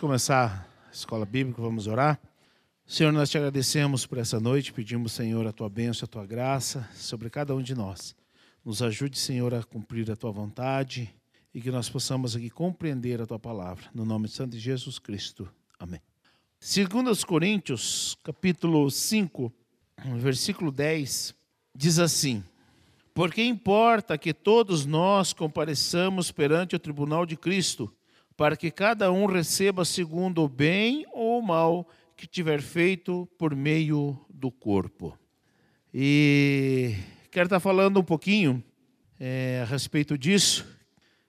começar a escola bíblica, vamos orar. Senhor, nós te agradecemos por essa noite, pedimos, Senhor, a tua bênção, a tua graça sobre cada um de nós. Nos ajude, Senhor, a cumprir a tua vontade e que nós possamos aqui compreender a tua palavra. No nome de Santo Jesus Cristo. Amém. Segundo os Coríntios, capítulo 5, versículo 10, diz assim: Porque importa que todos nós compareçamos perante o tribunal de Cristo, para que cada um receba segundo o bem ou o mal que tiver feito por meio do corpo. E quero estar falando um pouquinho é, a respeito disso,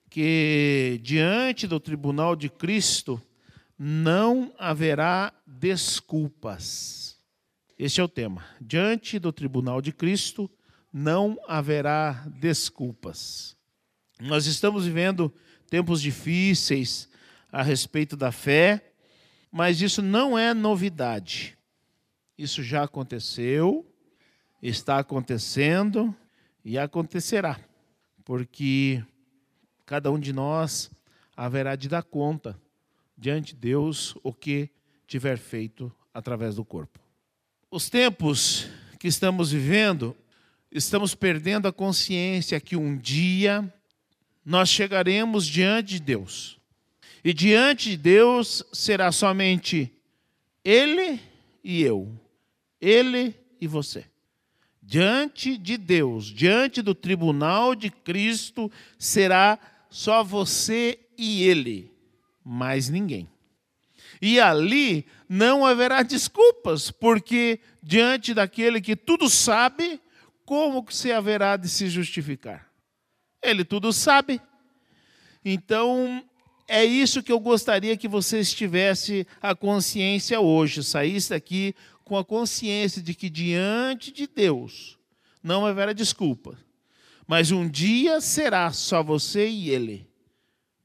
que diante do tribunal de Cristo não haverá desculpas. Este é o tema. Diante do tribunal de Cristo não haverá desculpas. Nós estamos vivendo tempos difíceis a respeito da fé, mas isso não é novidade. Isso já aconteceu, está acontecendo e acontecerá, porque cada um de nós haverá de dar conta diante de Deus o que tiver feito através do corpo. Os tempos que estamos vivendo, estamos perdendo a consciência que um dia nós chegaremos diante de Deus. E diante de Deus será somente Ele e eu, Ele e você. Diante de Deus, diante do tribunal de Cristo, será só você e Ele, mais ninguém. E ali não haverá desculpas, porque diante daquele que tudo sabe, como que se haverá de se justificar? Ele tudo sabe. Então, é isso que eu gostaria que você estivesse a consciência hoje, saísse daqui com a consciência de que diante de Deus não haverá desculpa. Mas um dia será só você e ele,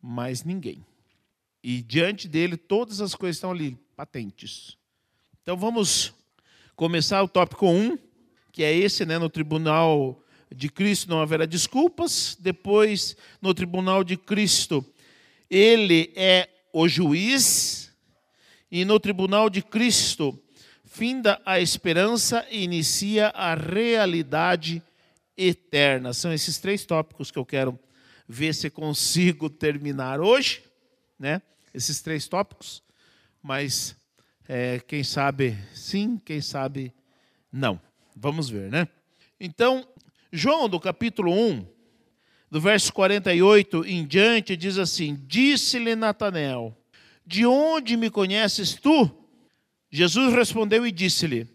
mais ninguém. E diante dele todas as coisas estão ali patentes. Então vamos começar o tópico 1, que é esse, né, no tribunal de Cristo não haverá desculpas. Depois, no tribunal de Cristo, ele é o juiz, e no tribunal de Cristo finda a esperança e inicia a realidade eterna. São esses três tópicos que eu quero ver se consigo terminar hoje, né? Esses três tópicos, mas é, quem sabe sim, quem sabe não. Vamos ver, né? Então, João, do capítulo 1, do verso 48 em diante, diz assim: Disse-lhe Natanael: De onde me conheces tu? Jesus respondeu e disse-lhe: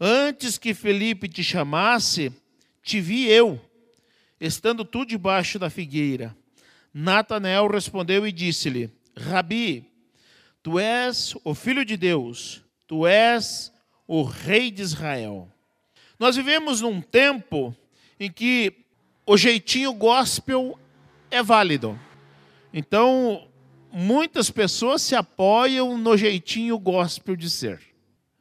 Antes que Felipe te chamasse, te vi eu, estando tu debaixo da figueira. Natanael respondeu e disse-lhe: Rabi, tu és o filho de Deus, tu és o rei de Israel. Nós vivemos num tempo em que o jeitinho gospel é válido. Então, muitas pessoas se apoiam no jeitinho gospel de ser.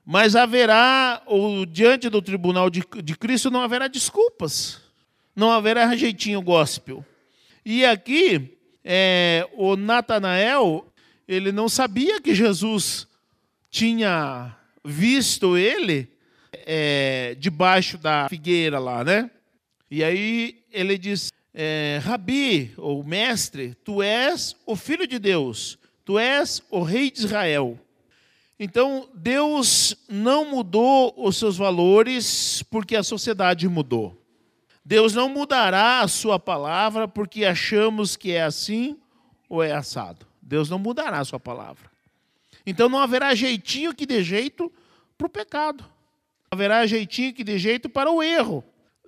Mas haverá, ou diante do tribunal de, de Cristo, não haverá desculpas. Não haverá jeitinho gospel. E aqui, é, o Natanael, ele não sabia que Jesus tinha visto ele é, debaixo da figueira lá, né? E aí ele diz: é, Rabi, ou mestre, tu és o filho de Deus, tu és o rei de Israel. Então, Deus não mudou os seus valores porque a sociedade mudou. Deus não mudará a sua palavra porque achamos que é assim ou é assado. Deus não mudará a sua palavra. Então não haverá jeitinho que dê jeito para o pecado. Haverá jeitinho que dê jeito para o erro.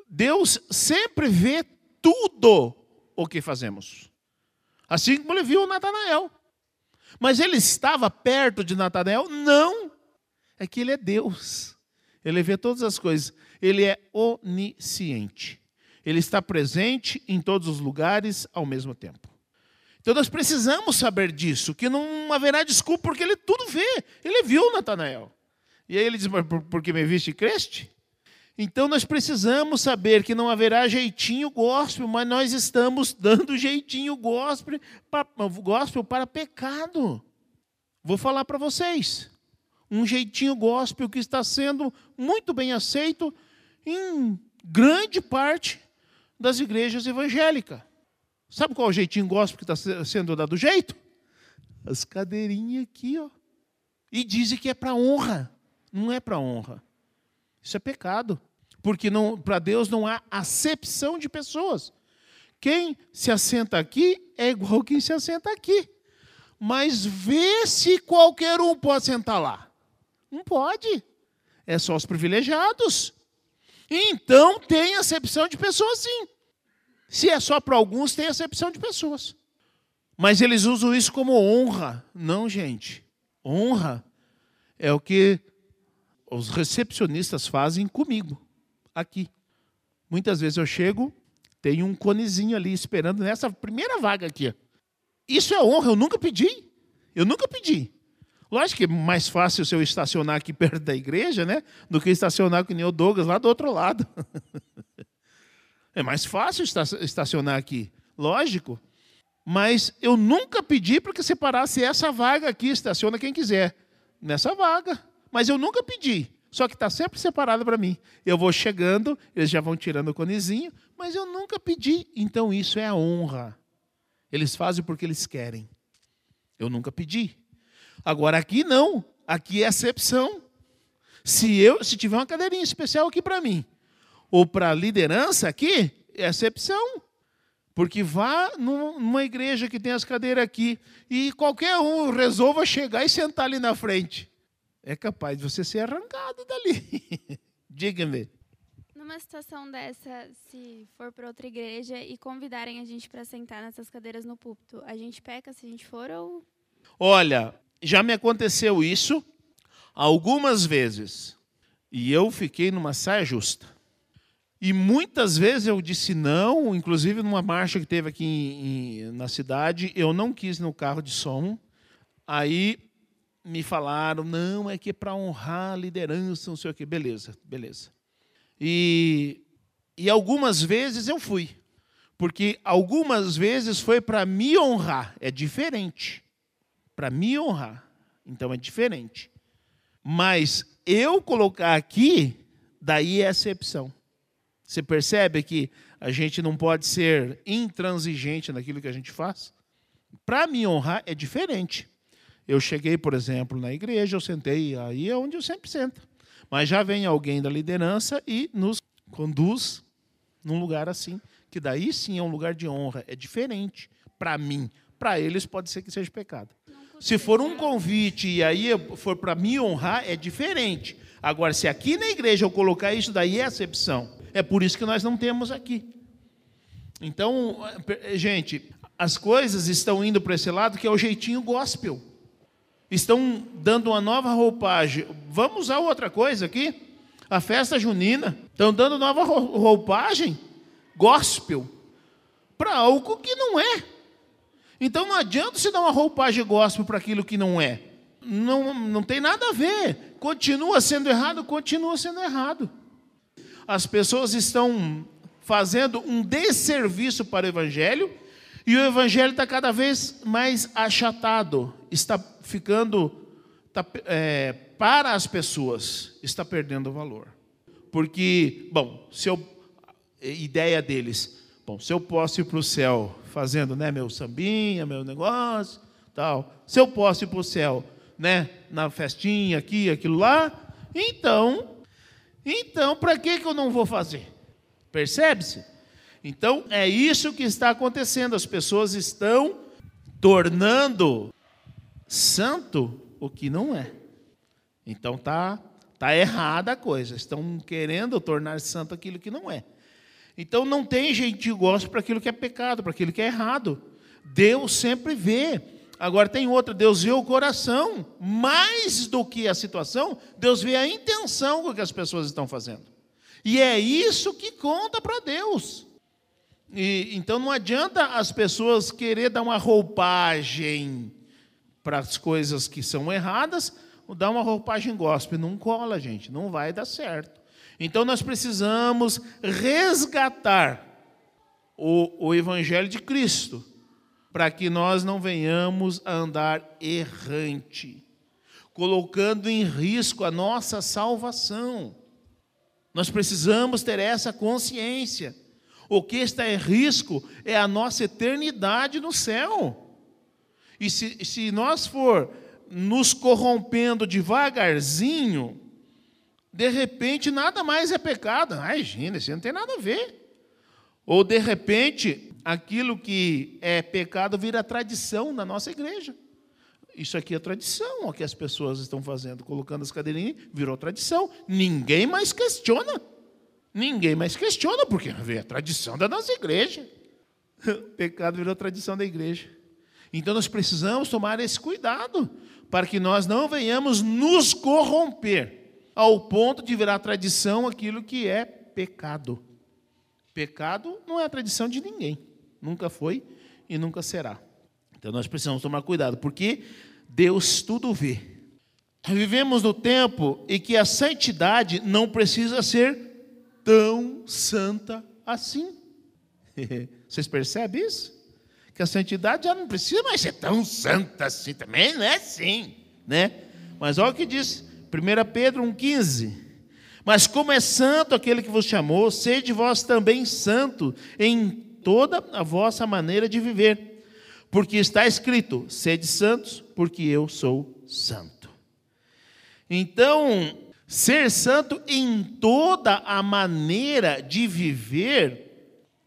Deus sempre vê tudo o que fazemos. Assim como ele viu Natanael. Mas ele estava perto de Natanael? Não. É que ele é Deus. Ele vê todas as coisas. Ele é onisciente. Ele está presente em todos os lugares ao mesmo tempo. Então nós precisamos saber disso, que não haverá desculpa, porque ele tudo vê. Ele viu Natanael. E aí ele diz, mas porque me viste creste? Então nós precisamos saber que não haverá jeitinho gospel, mas nós estamos dando jeitinho gospel para, gospel para pecado. Vou falar para vocês. Um jeitinho gospel que está sendo muito bem aceito em grande parte das igrejas evangélicas. Sabe qual é o jeitinho gospel que está sendo dado jeito? As cadeirinhas aqui, ó. E dizem que é para honra. Não é para honra. Isso é pecado. Porque para Deus não há acepção de pessoas. Quem se assenta aqui é igual quem se assenta aqui. Mas vê se qualquer um pode sentar lá. Não pode. É só os privilegiados. Então tem acepção de pessoas sim. Se é só para alguns, tem acepção de pessoas. Mas eles usam isso como honra. Não, gente. Honra é o que os recepcionistas fazem comigo, aqui. Muitas vezes eu chego, tem um conezinho ali esperando nessa primeira vaga aqui. Isso é honra, eu nunca pedi. Eu nunca pedi. Lógico que é mais fácil se eu estacionar aqui perto da igreja, né? Do que estacionar com o Douglas lá do outro lado. é mais fácil estacionar aqui, lógico. Mas eu nunca pedi para que separasse essa vaga aqui, estaciona quem quiser. Nessa vaga. Mas eu nunca pedi. Só que está sempre separado para mim. Eu vou chegando, eles já vão tirando o conezinho, mas eu nunca pedi. Então isso é a honra. Eles fazem porque eles querem. Eu nunca pedi. Agora aqui não. Aqui é exceção. Se eu, se tiver uma cadeirinha especial aqui para mim, ou para a liderança aqui, é exceção. Porque vá numa igreja que tem as cadeiras aqui e qualquer um resolva chegar e sentar ali na frente é capaz de você ser arrancado dali. Diga-me. Numa situação dessa, se for para outra igreja e convidarem a gente para sentar nessas cadeiras no púlpito, a gente peca se a gente for ou. Olha, já me aconteceu isso algumas vezes. E eu fiquei numa saia justa. E muitas vezes eu disse não, inclusive numa marcha que teve aqui em, em, na cidade, eu não quis no carro de som. Aí me falaram, não, é que é para honrar a liderança, não sei o quê. Beleza, beleza. E, e algumas vezes eu fui. Porque algumas vezes foi para me honrar. É diferente. Para me honrar. Então é diferente. Mas eu colocar aqui, daí é exceção. Você percebe que a gente não pode ser intransigente naquilo que a gente faz? Para me honrar é diferente. Eu cheguei, por exemplo, na igreja, eu sentei, aí é onde eu sempre sento. Mas já vem alguém da liderança e nos conduz num lugar assim, que daí sim é um lugar de honra, é diferente para mim. Para eles pode ser que seja pecado. Se for um convite e aí for para me honrar, é diferente. Agora, se aqui na igreja eu colocar isso, daí é acepção. É por isso que nós não temos aqui. Então, gente, as coisas estão indo para esse lado que é o jeitinho gospel estão dando uma nova roupagem. Vamos usar outra coisa aqui? A festa junina. Estão dando nova roupagem, gospel, para algo que não é. Então não adianta você dar uma roupagem gospel para aquilo que não é. Não, não tem nada a ver. Continua sendo errado, continua sendo errado. As pessoas estão fazendo um desserviço para o Evangelho e o Evangelho está cada vez mais achatado, está ficando tá, é, para as pessoas está perdendo valor. Porque, bom, se eu, ideia deles, bom, se eu posso ir para o céu fazendo, né, meu sambinha, meu negócio, tal, se eu posso ir para o céu, né, na festinha aqui, aquilo lá, então, então, para que que eu não vou fazer? Percebe-se? Então, é isso que está acontecendo. As pessoas estão tornando santo o que não é. Então tá tá errada a coisa. Estão querendo tornar santo aquilo que não é. Então não tem jeitinho gosto para aquilo que é pecado, para aquilo que é errado. Deus sempre vê. Agora tem outra, Deus vê o coração. Mais do que a situação, Deus vê a intenção com que as pessoas estão fazendo. E é isso que conta para Deus. E, então não adianta as pessoas querer dar uma roupagem para as coisas que são erradas, dar uma roupagem gospel. Não cola, gente, não vai dar certo. Então nós precisamos resgatar o, o Evangelho de Cristo para que nós não venhamos a andar errante, colocando em risco a nossa salvação. Nós precisamos ter essa consciência. O que está em risco é a nossa eternidade no céu. E se, se nós for nos corrompendo devagarzinho, de repente nada mais é pecado. Ai, gente, isso não tem nada a ver. Ou de repente, aquilo que é pecado vira tradição na nossa igreja. Isso aqui é tradição, o que as pessoas estão fazendo, colocando as cadeirinhas, virou tradição. Ninguém mais questiona. Ninguém mais questiona, porque é a tradição da nossa igreja. O pecado virou tradição da igreja. Então nós precisamos tomar esse cuidado, para que nós não venhamos nos corromper, ao ponto de virar tradição aquilo que é pecado. Pecado não é a tradição de ninguém, nunca foi e nunca será. Então nós precisamos tomar cuidado, porque Deus tudo vê. Vivemos no tempo em que a santidade não precisa ser tão santa assim. Vocês percebem isso? Que a santidade já não precisa mais ser tão santa assim também, não é assim, né? Mas olha o que diz 1 Pedro 1,15. Mas como é santo aquele que vos chamou, sede vós também santo em toda a vossa maneira de viver. Porque está escrito: sede santos, porque eu sou santo. Então, Ser santo em toda a maneira de viver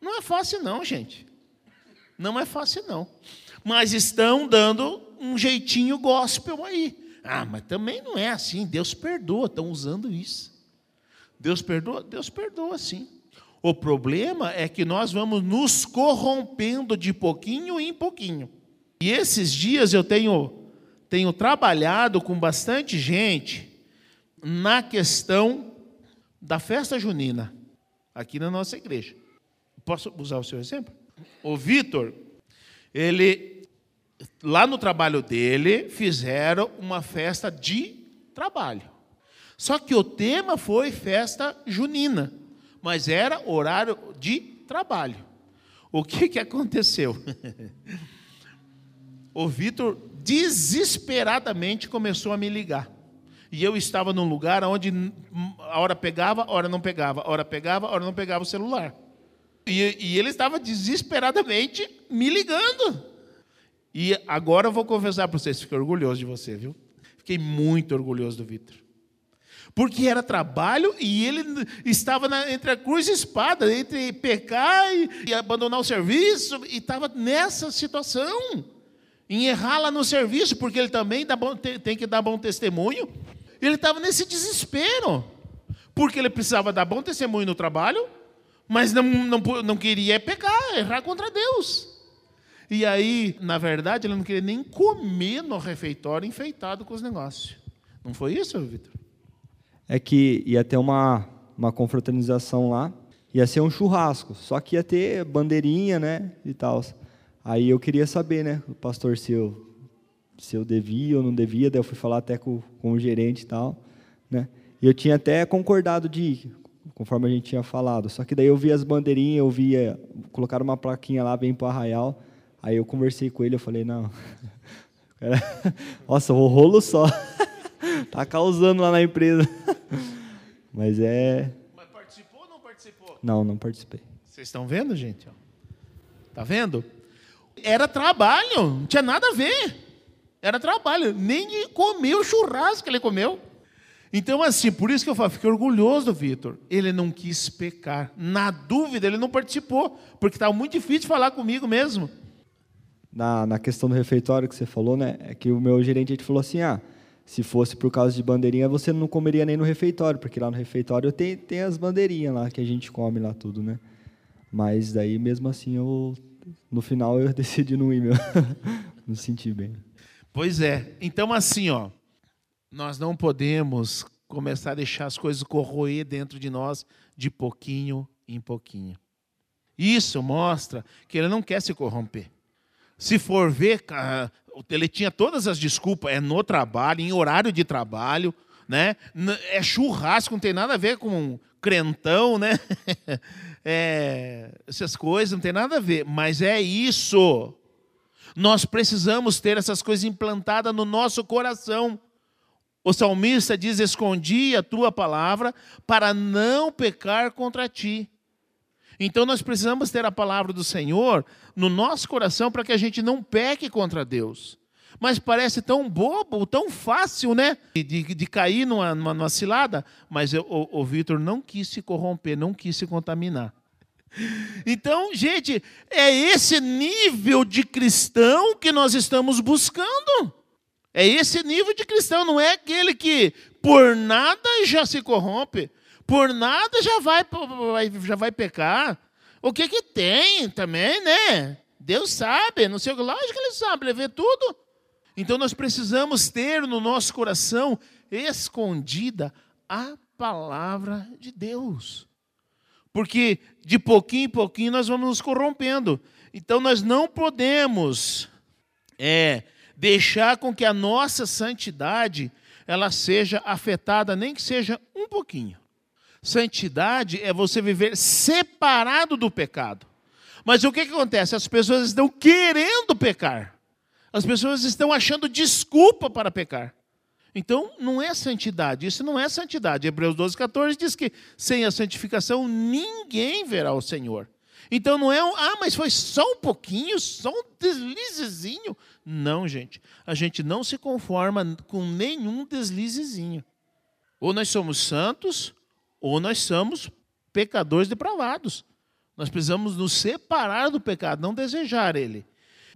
não é fácil, não, gente. Não é fácil, não. Mas estão dando um jeitinho gospel aí. Ah, mas também não é assim. Deus perdoa, estão usando isso. Deus perdoa? Deus perdoa, sim. O problema é que nós vamos nos corrompendo de pouquinho em pouquinho. E esses dias eu tenho, tenho trabalhado com bastante gente na questão da festa junina, aqui na nossa igreja. Posso usar o seu exemplo? O Vitor, ele, lá no trabalho dele, fizeram uma festa de trabalho. Só que o tema foi festa junina, mas era horário de trabalho. O que, que aconteceu? o Vitor desesperadamente começou a me ligar. E eu estava num lugar onde a hora pegava, a hora não pegava, a hora pegava, a hora não pegava o celular. E, e ele estava desesperadamente me ligando. E agora eu vou confessar para vocês, fiquei orgulhoso de você, viu? Fiquei muito orgulhoso do Vitor. Porque era trabalho e ele estava na, entre a cruz e a espada, entre pecar e, e abandonar o serviço, e estava nessa situação, em errar lá no serviço, porque ele também bom, tem, tem que dar bom testemunho, ele estava nesse desespero, porque ele precisava dar bom testemunho no trabalho, mas não, não, não queria pecar, errar contra Deus. E aí, na verdade, ele não queria nem comer no refeitório enfeitado com os negócios. Não foi isso, Vitor? É que ia ter uma, uma confraternização lá, ia ser um churrasco, só que ia ter bandeirinha, né, e tal. Aí eu queria saber, né, o pastor, eu se eu devia ou não devia, daí eu fui falar até com, com o gerente e tal, né? E eu tinha até concordado de ir, conforme a gente tinha falado. Só que daí eu vi as bandeirinhas, eu via, colocaram uma plaquinha lá, bem para o Arraial. Aí eu conversei com ele, eu falei, não. Nossa, o rolo só. tá causando lá na empresa. Mas é. Mas participou ou não participou? Não, não participei. Vocês estão vendo, gente? Tá vendo? Era trabalho, não tinha nada a ver. Era trabalho, nem de comer o churrasco que ele comeu. Então, assim, por isso que eu falo, fiquei orgulhoso do Vitor. Ele não quis pecar. Na dúvida, ele não participou, porque estava muito difícil falar comigo mesmo. Na, na questão do refeitório que você falou, né? É que o meu gerente falou assim: ah, se fosse por causa de bandeirinha, você não comeria nem no refeitório, porque lá no refeitório tem, tem as bandeirinhas lá que a gente come lá tudo, né? Mas daí, mesmo assim, eu, no final eu decidi não ir, meu. não senti bem. Pois é. Então, assim, ó, nós não podemos começar a deixar as coisas corroer dentro de nós de pouquinho em pouquinho. Isso mostra que ele não quer se corromper. Se for ver, ele tinha todas as desculpas, é no trabalho, em horário de trabalho, né? É churrasco, não tem nada a ver com crentão, né? É, essas coisas não tem nada a ver, mas é isso. Nós precisamos ter essas coisas implantadas no nosso coração. O salmista diz: Escondi a tua palavra para não pecar contra ti. Então nós precisamos ter a palavra do Senhor no nosso coração para que a gente não peque contra Deus. Mas parece tão bobo, tão fácil, né? De, de cair numa, numa, numa, cilada. Mas eu, o, o Vitor não quis se corromper, não quis se contaminar. Então, gente, é esse nível de cristão que nós estamos buscando. É esse nível de cristão, não é aquele que por nada já se corrompe, por nada já vai, já vai pecar. O que que tem também, né? Deus sabe, não sei, lógico que ele sabe, ele vê tudo. Então nós precisamos ter no nosso coração escondida a palavra de Deus. Porque de pouquinho em pouquinho nós vamos nos corrompendo. Então nós não podemos é, deixar com que a nossa santidade ela seja afetada, nem que seja um pouquinho. Santidade é você viver separado do pecado. Mas o que, que acontece? As pessoas estão querendo pecar. As pessoas estão achando desculpa para pecar. Então, não é santidade, isso não é santidade. Hebreus 12, 14 diz que sem a santificação ninguém verá o Senhor. Então não é, um, ah, mas foi só um pouquinho, só um deslizezinho. Não, gente. A gente não se conforma com nenhum deslizezinho. Ou nós somos santos, ou nós somos pecadores depravados. Nós precisamos nos separar do pecado, não desejar ele.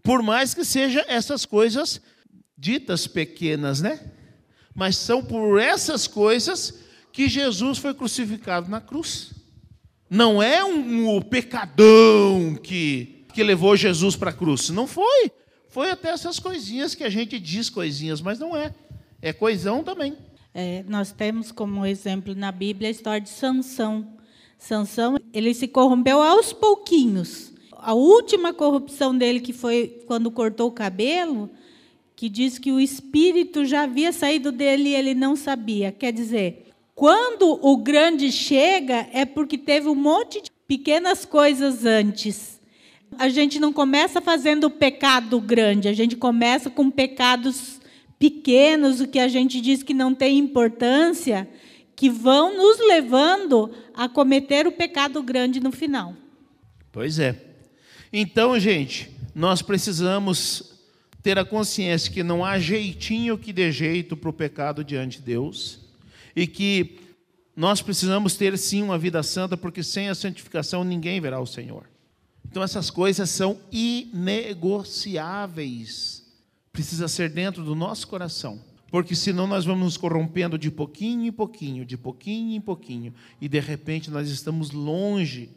Por mais que sejam essas coisas ditas pequenas, né? Mas são por essas coisas que Jesus foi crucificado na cruz. Não é um, um pecadão que, que levou Jesus para a cruz. Não foi. Foi até essas coisinhas que a gente diz coisinhas, mas não é. É coisão também. É, nós temos como exemplo na Bíblia a história de Sansão. Sansão, ele se corrompeu aos pouquinhos a última corrupção dele, que foi quando cortou o cabelo, que diz que o espírito já havia saído dele e ele não sabia. Quer dizer, quando o grande chega, é porque teve um monte de pequenas coisas antes. A gente não começa fazendo o pecado grande, a gente começa com pecados pequenos, o que a gente diz que não tem importância, que vão nos levando a cometer o pecado grande no final. Pois é. Então, gente, nós precisamos ter a consciência que não há jeitinho que dê jeito para o pecado diante de Deus e que nós precisamos ter sim uma vida santa, porque sem a santificação ninguém verá o Senhor. Então essas coisas são inegociáveis. Precisa ser dentro do nosso coração. Porque senão nós vamos nos corrompendo de pouquinho em pouquinho, de pouquinho em pouquinho, e de repente nós estamos longe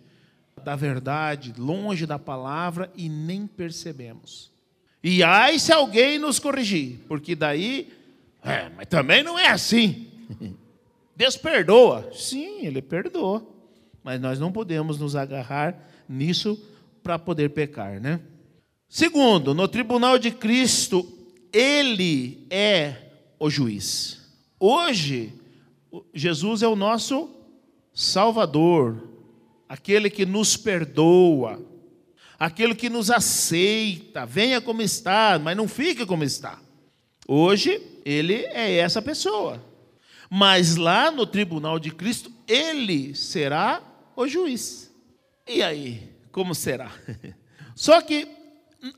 da verdade, longe da palavra e nem percebemos. E ai se alguém nos corrigir, porque daí, é, mas também não é assim. Deus perdoa. Sim, Ele perdoa. Mas nós não podemos nos agarrar nisso para poder pecar, né? Segundo, no tribunal de Cristo, Ele é o juiz. Hoje, Jesus é o nosso Salvador, aquele que nos perdoa, aquele que nos aceita, venha como está, mas não fique como está. Hoje, ele é essa pessoa. Mas lá no tribunal de Cristo, ele será o juiz. E aí, como será? Só que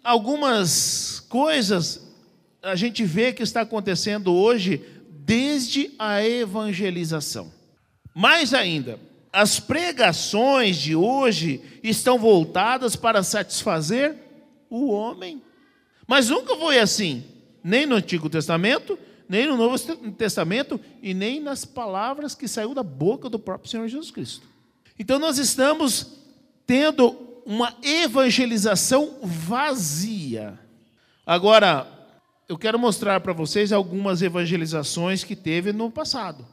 algumas coisas a gente vê que está acontecendo hoje desde a evangelização. Mais ainda, as pregações de hoje estão voltadas para satisfazer o homem. Mas nunca foi assim, nem no Antigo Testamento, nem no Novo Testamento e nem nas palavras que saiu da boca do próprio Senhor Jesus Cristo. Então nós estamos tendo uma evangelização vazia. Agora, eu quero mostrar para vocês algumas evangelizações que teve no passado.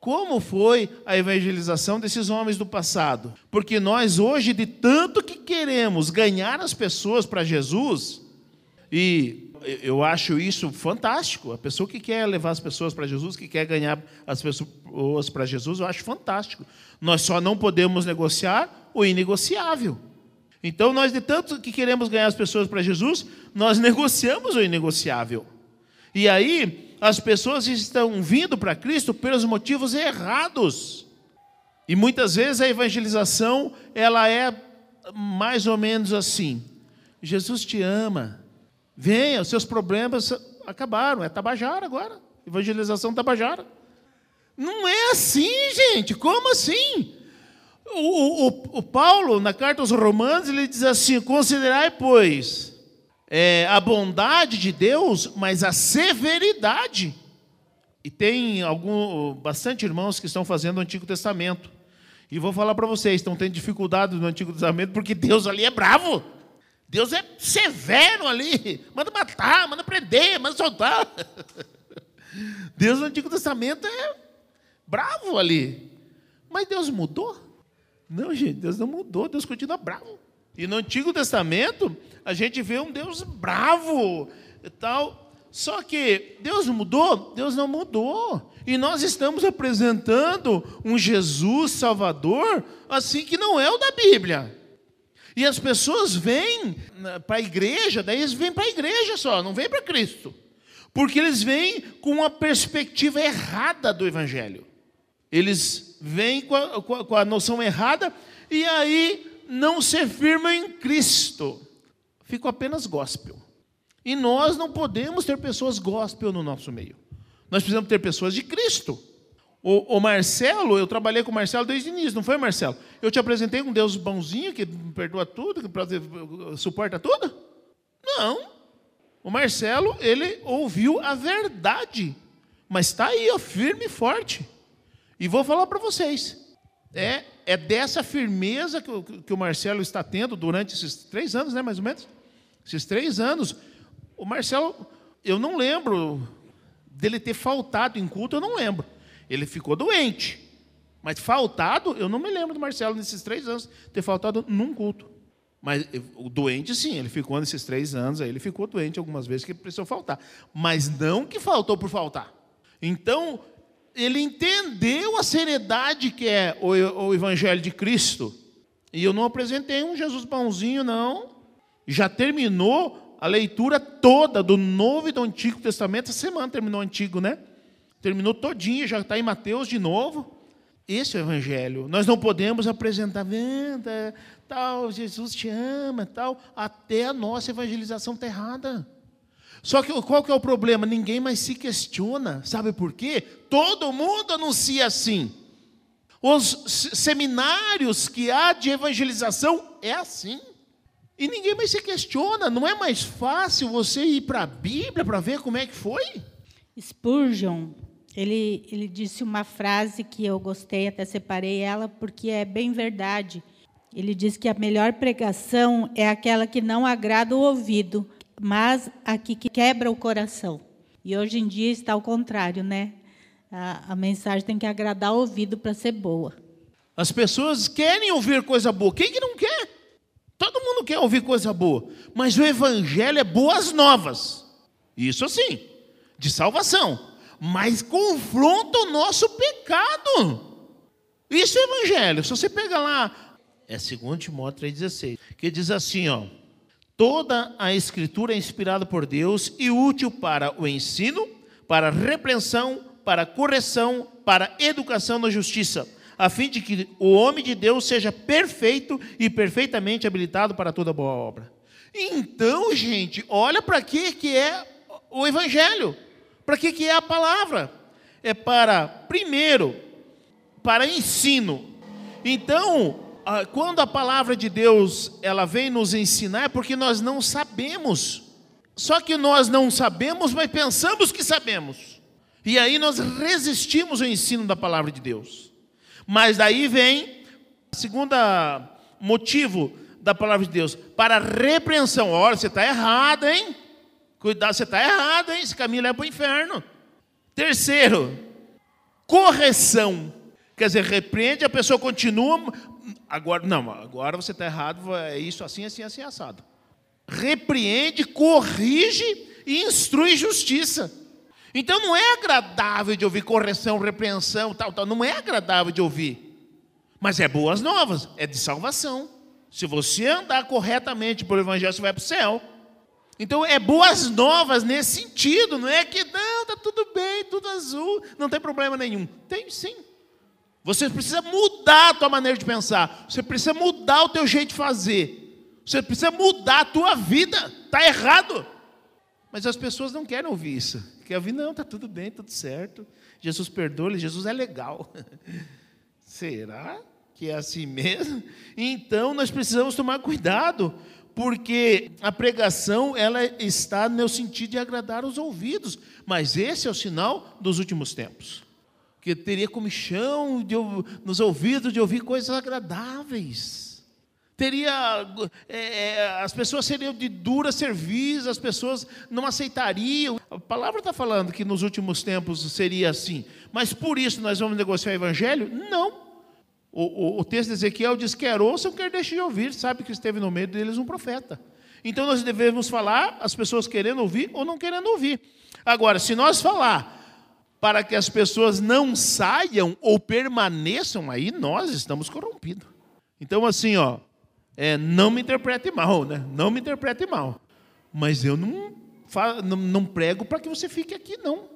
Como foi a evangelização desses homens do passado? Porque nós hoje, de tanto que queremos ganhar as pessoas para Jesus, e eu acho isso fantástico. A pessoa que quer levar as pessoas para Jesus, que quer ganhar as pessoas para Jesus, eu acho fantástico. Nós só não podemos negociar o inegociável. Então, nós, de tanto que queremos ganhar as pessoas para Jesus, nós negociamos o inegociável. E aí, as pessoas estão vindo para Cristo pelos motivos errados. E muitas vezes a evangelização, ela é mais ou menos assim: Jesus te ama, venha, os seus problemas acabaram, é Tabajara agora, evangelização Tabajara. Não é assim, gente, como assim? O, o, o, Paulo, na carta aos Romanos, ele diz assim: considerai, pois, é, a bondade de Deus, mas a severidade. E tem algum, bastante irmãos que estão fazendo o Antigo Testamento. E vou falar para vocês: estão tendo dificuldade no Antigo Testamento porque Deus ali é bravo. Deus é severo ali. Manda matar, manda prender, manda soltar. Deus no Antigo Testamento é bravo ali. Mas Deus mudou? Não, gente, Deus não mudou, Deus continua bravo. E no Antigo Testamento, a gente vê um Deus bravo e tal. Só que Deus mudou? Deus não mudou. E nós estamos apresentando um Jesus Salvador assim que não é o da Bíblia. E as pessoas vêm para a igreja, daí eles vêm para a igreja só, não vêm para Cristo. Porque eles vêm com uma perspectiva errada do Evangelho. Eles vêm com a, com a, noção errada e aí não se firmam em Cristo. Ficam apenas gospel. E nós não podemos ter pessoas gospel no nosso meio. Nós precisamos ter pessoas de Cristo. O, o, Marcelo, eu trabalhei com o Marcelo desde o início, não foi, Marcelo? Eu te apresentei um Deus bonzinho que perdoa tudo, que suporta tudo? Não. O Marcelo, ele ouviu a verdade, mas está aí, ó, firme e forte. E vou falar para vocês. É, é dessa firmeza que o, que o Marcelo está tendo durante esses três anos, né, mais ou menos? Esses três anos. O Marcelo, eu não lembro dele ter faltado em culto, eu não lembro. Ele ficou doente. Mas faltado, eu não me lembro do Marcelo nesses três anos ter faltado num culto. Mas o doente, sim, ele ficou nesses três anos, aí ele ficou doente algumas vezes que precisou faltar. Mas não que faltou por faltar. Então, ele entendeu a seriedade que é o, o Evangelho de Cristo. E eu não apresentei um Jesus bonzinho, não. Já terminou a leitura toda do Novo e do Antigo Testamento. Essa semana terminou o Antigo, né? Terminou todinho, já está em Mateus de novo. Esse é o Evangelho. Nós não podemos apresentar, venda, tal, Jesus te ama, tal, até a nossa evangelização está errada. Só que qual que é o problema? Ninguém mais se questiona. Sabe por quê? Todo mundo anuncia assim. Os seminários que há de evangelização é assim. E ninguém mais se questiona. Não é mais fácil você ir para a Bíblia para ver como é que foi? Spurgeon, ele, ele disse uma frase que eu gostei, até separei ela, porque é bem verdade. Ele diz que a melhor pregação é aquela que não agrada o ouvido, mas aqui que quebra o coração. E hoje em dia está ao contrário, né? A, a mensagem tem que agradar o ouvido para ser boa. As pessoas querem ouvir coisa boa. Quem que não quer? Todo mundo quer ouvir coisa boa. Mas o evangelho é boas novas. Isso sim, de salvação. Mas confronta o nosso pecado. Isso é evangelho. Se você pega lá, é 2 Timóteo 3,16, que diz assim, ó. Toda a escritura é inspirada por Deus e útil para o ensino, para repreensão, para correção, para educação na justiça, a fim de que o homem de Deus seja perfeito e perfeitamente habilitado para toda boa obra. Então, gente, olha para que que é o evangelho. Para que que é a palavra? É para primeiro para ensino. Então, quando a palavra de Deus ela vem nos ensinar é porque nós não sabemos. Só que nós não sabemos, mas pensamos que sabemos. E aí nós resistimos ao ensino da palavra de Deus. Mas daí vem o segundo motivo da palavra de Deus, para repreensão. Olha, você está errado, hein? Cuidado, você está errado, hein? Esse caminho leva para o inferno. Terceiro, correção. Quer dizer, repreende, a pessoa continua, Agora, não, agora você está errado, é isso assim, assim, assim, assado. Repreende, corrige e instrui justiça. Então não é agradável de ouvir correção, repreensão, tal, tal. Não é agradável de ouvir. Mas é boas novas, é de salvação. Se você andar corretamente pelo Evangelho, você vai para o céu. Então é boas novas nesse sentido, não é que não, está tudo bem, tudo azul, não tem problema nenhum. Tem sim. Você precisa mudar a tua maneira de pensar, você precisa mudar o teu jeito de fazer, você precisa mudar a tua vida. Está errado. Mas as pessoas não querem ouvir isso. Querem ouvir, não, está tudo bem, tudo certo. Jesus perdoa, Jesus é legal. Será que é assim mesmo? Então nós precisamos tomar cuidado, porque a pregação ela está no sentido de agradar os ouvidos, mas esse é o sinal dos últimos tempos. Que teria comichão de, nos ouvidos de ouvir coisas agradáveis. Teria é, é as pessoas seriam de dura serviço, as pessoas não aceitariam. A palavra está falando que nos últimos tempos seria assim, mas por isso nós vamos negociar o evangelho? Não. O, o, o, texto de Ezequiel diz: quer ouçam, quer deixem de ouvir, sabe que esteve no meio deles um profeta. Então nós devemos falar, as pessoas querendo ouvir ou não querendo ouvir. Agora, se nós falar para que as pessoas não saiam ou permaneçam aí, nós estamos corrompidos. Então, assim, ó, é, não me interprete mal, né? Não me interprete mal. Mas eu não, não, não prego para que você fique aqui, não.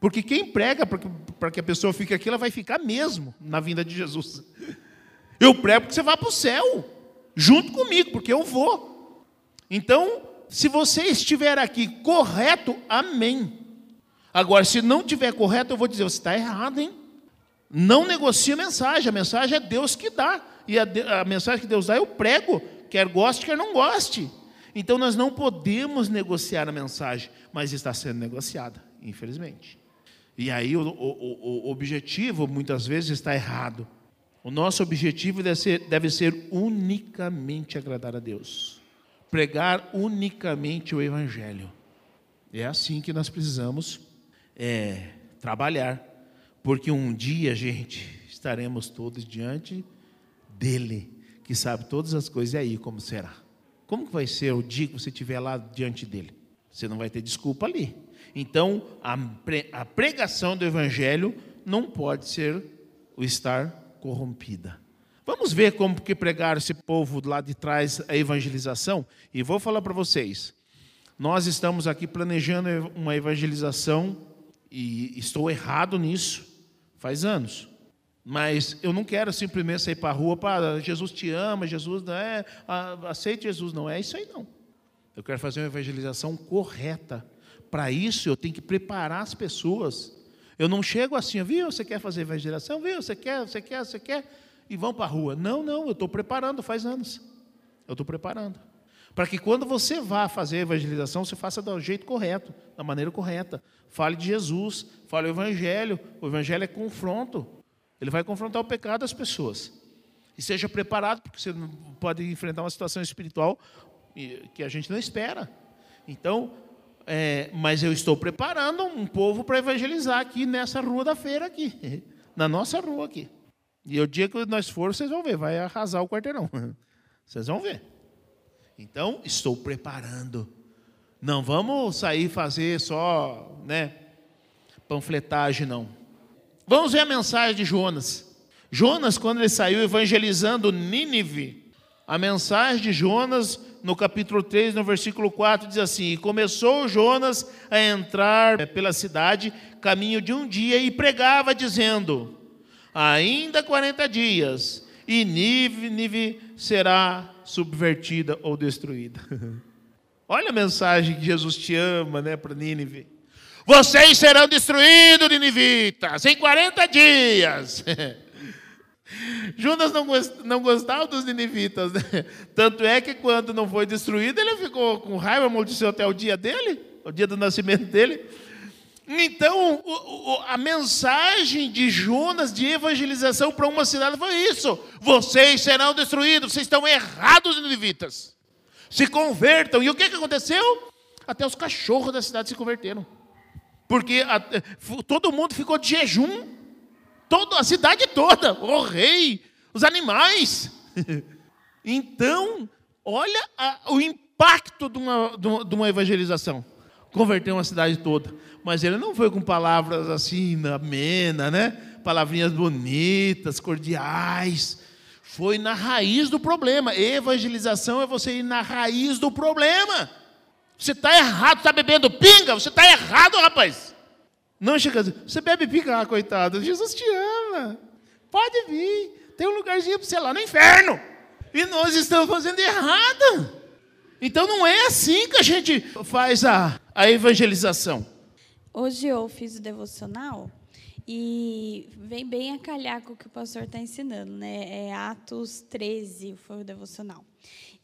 Porque quem prega para que a pessoa fique aqui, ela vai ficar mesmo na vinda de Jesus. Eu prego que você vá para o céu, junto comigo, porque eu vou. Então, se você estiver aqui correto, amém. Agora, se não estiver correto, eu vou dizer, você está errado, hein? Não negocie a mensagem, a mensagem é Deus que dá. E a, a mensagem que Deus dá eu prego, quer goste, quer não goste. Então nós não podemos negociar a mensagem, mas está sendo negociada, infelizmente. E aí o, o, o objetivo muitas vezes está errado. O nosso objetivo deve ser, deve ser unicamente agradar a Deus, pregar unicamente o Evangelho. É assim que nós precisamos é, trabalhar, porque um dia, gente, estaremos todos diante dele, que sabe todas as coisas, e aí como será? Como que vai ser o dia que você estiver lá diante dele? Você não vai ter desculpa ali. Então, a pregação do Evangelho não pode ser o estar corrompida. Vamos ver como que pregaram esse povo lá de trás a evangelização? E vou falar para vocês. Nós estamos aqui planejando uma evangelização e estou errado nisso faz anos. Mas eu não quero simplesmente sair para a rua para Jesus te ama, Jesus não é, aceite Jesus, não é isso aí não. Eu quero fazer uma evangelização correta para isso, eu tenho que preparar as pessoas. Eu não chego assim, viu? Você quer fazer evangelização? Viu? Você quer, você quer, você quer? E vão para a rua. Não, não, eu estou preparando faz anos. Eu estou preparando. Para que quando você vá fazer evangelização, você faça do jeito correto, da maneira correta. Fale de Jesus, fale o Evangelho. O Evangelho é confronto. Ele vai confrontar o pecado das pessoas. E seja preparado, porque você pode enfrentar uma situação espiritual que a gente não espera. Então, é, mas eu estou preparando um povo para evangelizar aqui nessa rua da feira aqui, na nossa rua aqui. E o dia que nós formos, vocês vão ver, vai arrasar o quarteirão. Vocês vão ver. Então, estou preparando. Não vamos sair fazer só, né, panfletagem não. Vamos ver a mensagem de Jonas. Jonas, quando ele saiu evangelizando Nínive, a mensagem de Jonas no capítulo 3, no versículo 4, diz assim: E começou Jonas a entrar pela cidade, caminho de um dia, e pregava, dizendo: Ainda 40 dias, e Nínive será subvertida ou destruída. Olha a mensagem que Jesus te ama, né, para Nínive. Vocês serão destruídos, ninivitas, em 40 dias. Judas não gostava dos ninivitas, né? Tanto é que quando não foi destruído, ele ficou com raiva, amaldiçoou até o dia dele, o dia do nascimento dele. Então, a mensagem de Jonas de evangelização para uma cidade foi isso: vocês serão destruídos, vocês estão errados, ninivitas. Se convertam. E o que, que aconteceu? Até os cachorros da cidade se converteram. Porque a, todo mundo ficou de jejum Toda a cidade toda, o rei, os animais. Então, olha a, o impacto de uma, de uma evangelização. Converteu uma cidade toda. Mas ele não foi com palavras assim, amena, né? Palavrinhas bonitas, cordiais. Foi na raiz do problema. Evangelização é você ir na raiz do problema. Você está errado, está bebendo pinga, você está errado, rapaz. Não chega a dizer, você bebe pinga, ah, coitado, Jesus te ama. Pode vir, tem um lugarzinho para você lá no inferno. E nós estamos fazendo errado. Então não é assim que a gente faz a, a evangelização. Hoje eu fiz o devocional e vem bem a calhar com o que o pastor está ensinando, né? É Atos 13 foi o devocional.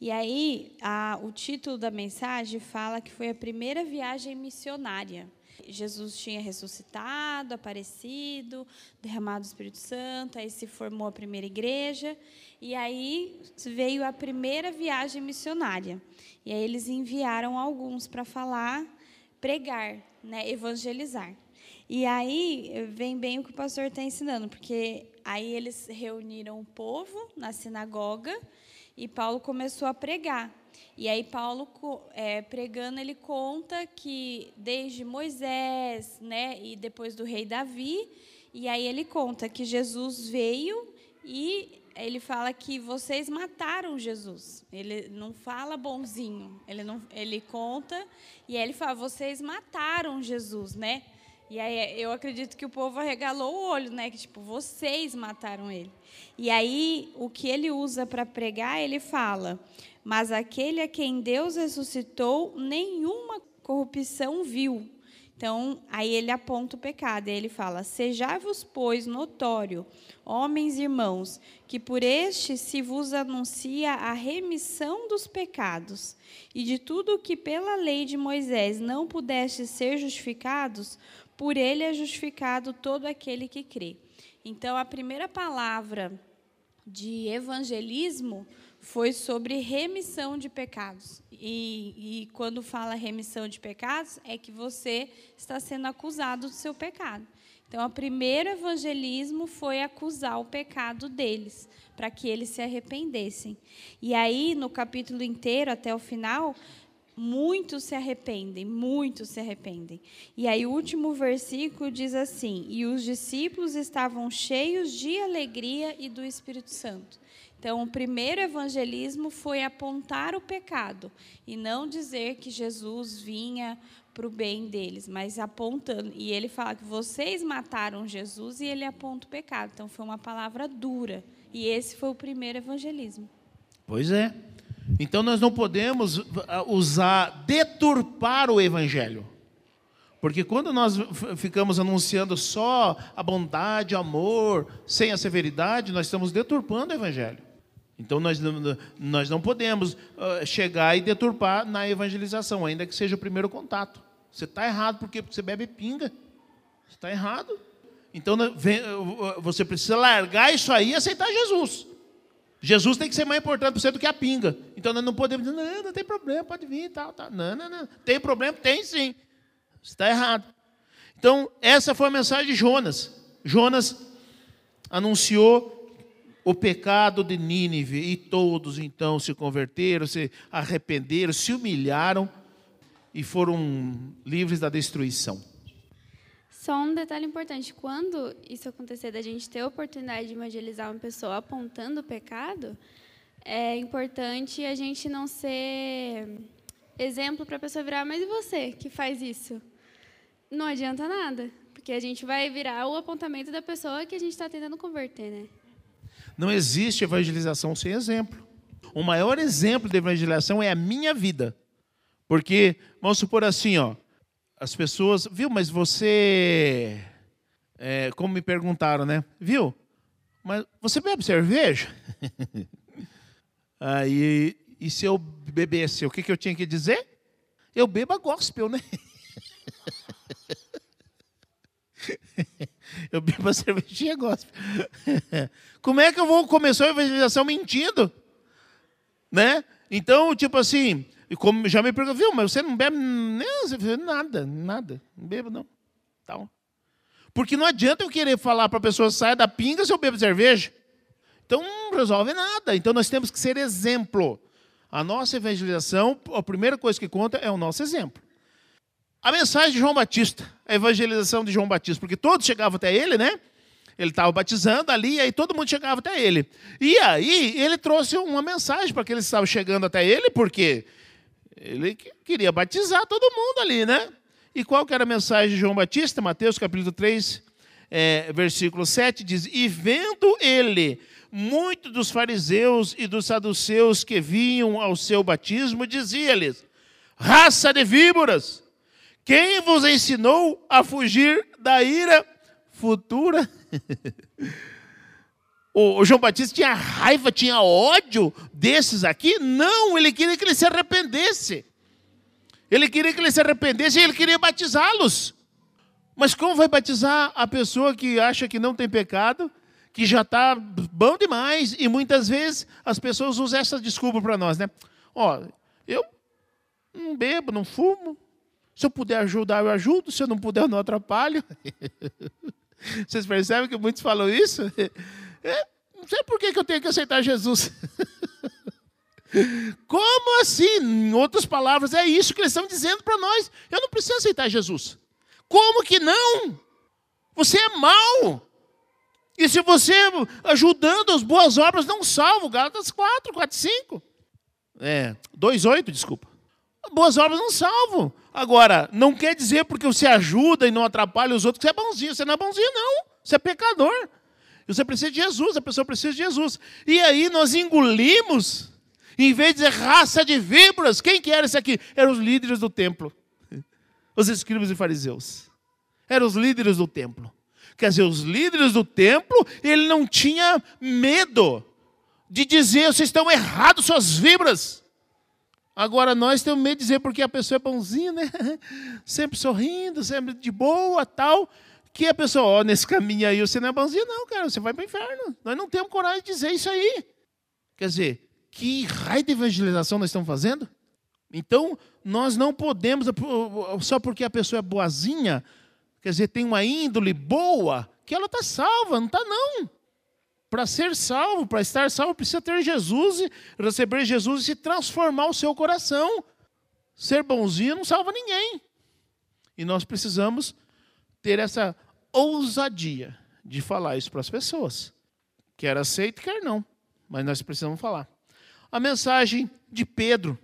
E aí, a, o título da mensagem fala que foi a primeira viagem missionária. Jesus tinha ressuscitado, aparecido, derramado o Espírito Santo, aí se formou a primeira igreja, e aí veio a primeira viagem missionária. E aí eles enviaram alguns para falar, pregar, né, evangelizar. E aí vem bem o que o pastor está ensinando, porque aí eles reuniram o povo na sinagoga e Paulo começou a pregar. E aí Paulo é, pregando ele conta que desde Moisés, né, e depois do rei Davi, e aí ele conta que Jesus veio e ele fala que vocês mataram Jesus. Ele não fala bonzinho, ele não, ele conta e aí ele fala vocês mataram Jesus, né? E aí eu acredito que o povo arregalou o olho, né? Que tipo, vocês mataram ele. E aí o que ele usa para pregar, ele fala: "Mas aquele a quem Deus ressuscitou, nenhuma corrupção viu." Então, aí ele aponta o pecado, e ele fala: Sejai-vos, pois, notório, homens e irmãos, que por este se vos anuncia a remissão dos pecados, e de tudo que pela lei de Moisés não pudeste ser justificados, por ele é justificado todo aquele que crê. Então, a primeira palavra de evangelismo foi sobre remissão de pecados. E, e, quando fala remissão de pecados, é que você está sendo acusado do seu pecado. Então, o primeiro evangelismo foi acusar o pecado deles, para que eles se arrependessem. E aí, no capítulo inteiro, até o final, Muitos se arrependem, muitos se arrependem. E aí, o último versículo diz assim: E os discípulos estavam cheios de alegria e do Espírito Santo. Então, o primeiro evangelismo foi apontar o pecado e não dizer que Jesus vinha para o bem deles, mas apontando. E ele fala que vocês mataram Jesus e ele aponta o pecado. Então, foi uma palavra dura. E esse foi o primeiro evangelismo. Pois é. Então nós não podemos ah, usar, deturpar o evangelho. Porque quando nós ficamos anunciando só a bondade, o amor, sem a severidade, nós estamos deturpando o evangelho. Então nós, nós não podemos uh, chegar e deturpar na evangelização, ainda que seja o primeiro contato. Você está errado porque você bebe pinga. Você está errado. Então você precisa largar isso aí e aceitar Jesus. Jesus tem que ser mais importante para você do que a pinga. Então nós não podemos dizer, não, não tem problema, pode vir e tal, tal. Não, não, não. Tem problema? Tem sim. Está errado. Então, essa foi a mensagem de Jonas. Jonas anunciou o pecado de Nínive e todos então se converteram, se arrependeram, se humilharam e foram livres da destruição. Só um detalhe importante: quando isso acontecer, da gente ter a oportunidade de evangelizar uma pessoa apontando o pecado, é importante a gente não ser exemplo para a pessoa virar, mas e você que faz isso? Não adianta nada, porque a gente vai virar o apontamento da pessoa que a gente está tentando converter, né? Não existe evangelização sem exemplo. O maior exemplo de evangelização é a minha vida. Porque, vamos supor assim, ó, as pessoas, viu, mas você, é, como me perguntaram, né? Viu, mas você bebe cerveja? Aí, e se eu bebesse, o que, que eu tinha que dizer? Eu bebo a gospel, né? eu bebo a cervejinha gospel. Como é que eu vou começar a evangelização mentindo? Né? Então, tipo assim, como já me perguntou, viu, mas você não bebe nada, nada, não bebo não. Tal. Porque não adianta eu querer falar para a pessoa sair da pinga se eu bebo cerveja. Então não resolve nada. Então nós temos que ser exemplo. A nossa evangelização, a primeira coisa que conta é o nosso exemplo. A mensagem de João Batista, a evangelização de João Batista, porque todos chegavam até ele, né? Ele estava batizando ali, e aí todo mundo chegava até ele. E aí ele trouxe uma mensagem para que eles estavam chegando até ele, porque ele queria batizar todo mundo ali, né? E qual que era a mensagem de João Batista? Mateus capítulo 3, é, versículo 7 diz: E vendo ele muitos dos fariseus e dos saduceus que vinham ao seu batismo, dizia-lhes: Raça de víboras, quem vos ensinou a fugir da ira futura? o João Batista tinha raiva, tinha ódio desses aqui? Não, ele queria que ele se arrependesse. Ele queria que ele se arrependesse e ele queria batizá-los. Mas como vai batizar a pessoa que acha que não tem pecado, que já está bom demais? E muitas vezes as pessoas usam essa desculpa para nós, né? Ó, eu não bebo, não fumo. Se eu puder ajudar, eu ajudo. Se eu não puder, eu não atrapalho. Vocês percebem que muitos falam isso? É, não sei por que, eu tenho que aceitar Jesus. Como assim? Em outras palavras, é isso que eles estão dizendo para nós. Eu não preciso aceitar Jesus. Como que não? Você é mau. E se você ajudando as boas obras não salva, Gálatas 4, 4, 5. É, 2, 8, desculpa. Boas obras não salvam. Agora, não quer dizer porque você ajuda e não atrapalha os outros que você é bonzinho. Você não é bonzinho, não. Você é pecador. Você precisa de Jesus, a pessoa precisa de Jesus. E aí nós engolimos, em vez de dizer raça de víboras, quem que era esse aqui? Eram os líderes do templo os escribas e fariseus. Eram os líderes do templo. Quer dizer, os líderes do templo, ele não tinha medo de dizer, vocês estão errados, suas vibras. Agora nós temos medo de dizer porque a pessoa é bonzinha, né? Sempre sorrindo, sempre de boa, tal. Que a pessoa, ó, oh, nesse caminho aí você não é bonzinho, não, cara, você vai para o inferno. Nós não temos coragem de dizer isso aí. Quer dizer, que raio de evangelização nós estamos fazendo? Então, nós não podemos, só porque a pessoa é boazinha, quer dizer, tem uma índole boa, que ela está salva, não está não. Para ser salvo, para estar salvo, precisa ter Jesus, receber Jesus e se transformar o seu coração. Ser bonzinho não salva ninguém. E nós precisamos ter essa ousadia de falar isso para as pessoas. Quer aceite, quer não. Mas nós precisamos falar. A mensagem de Pedro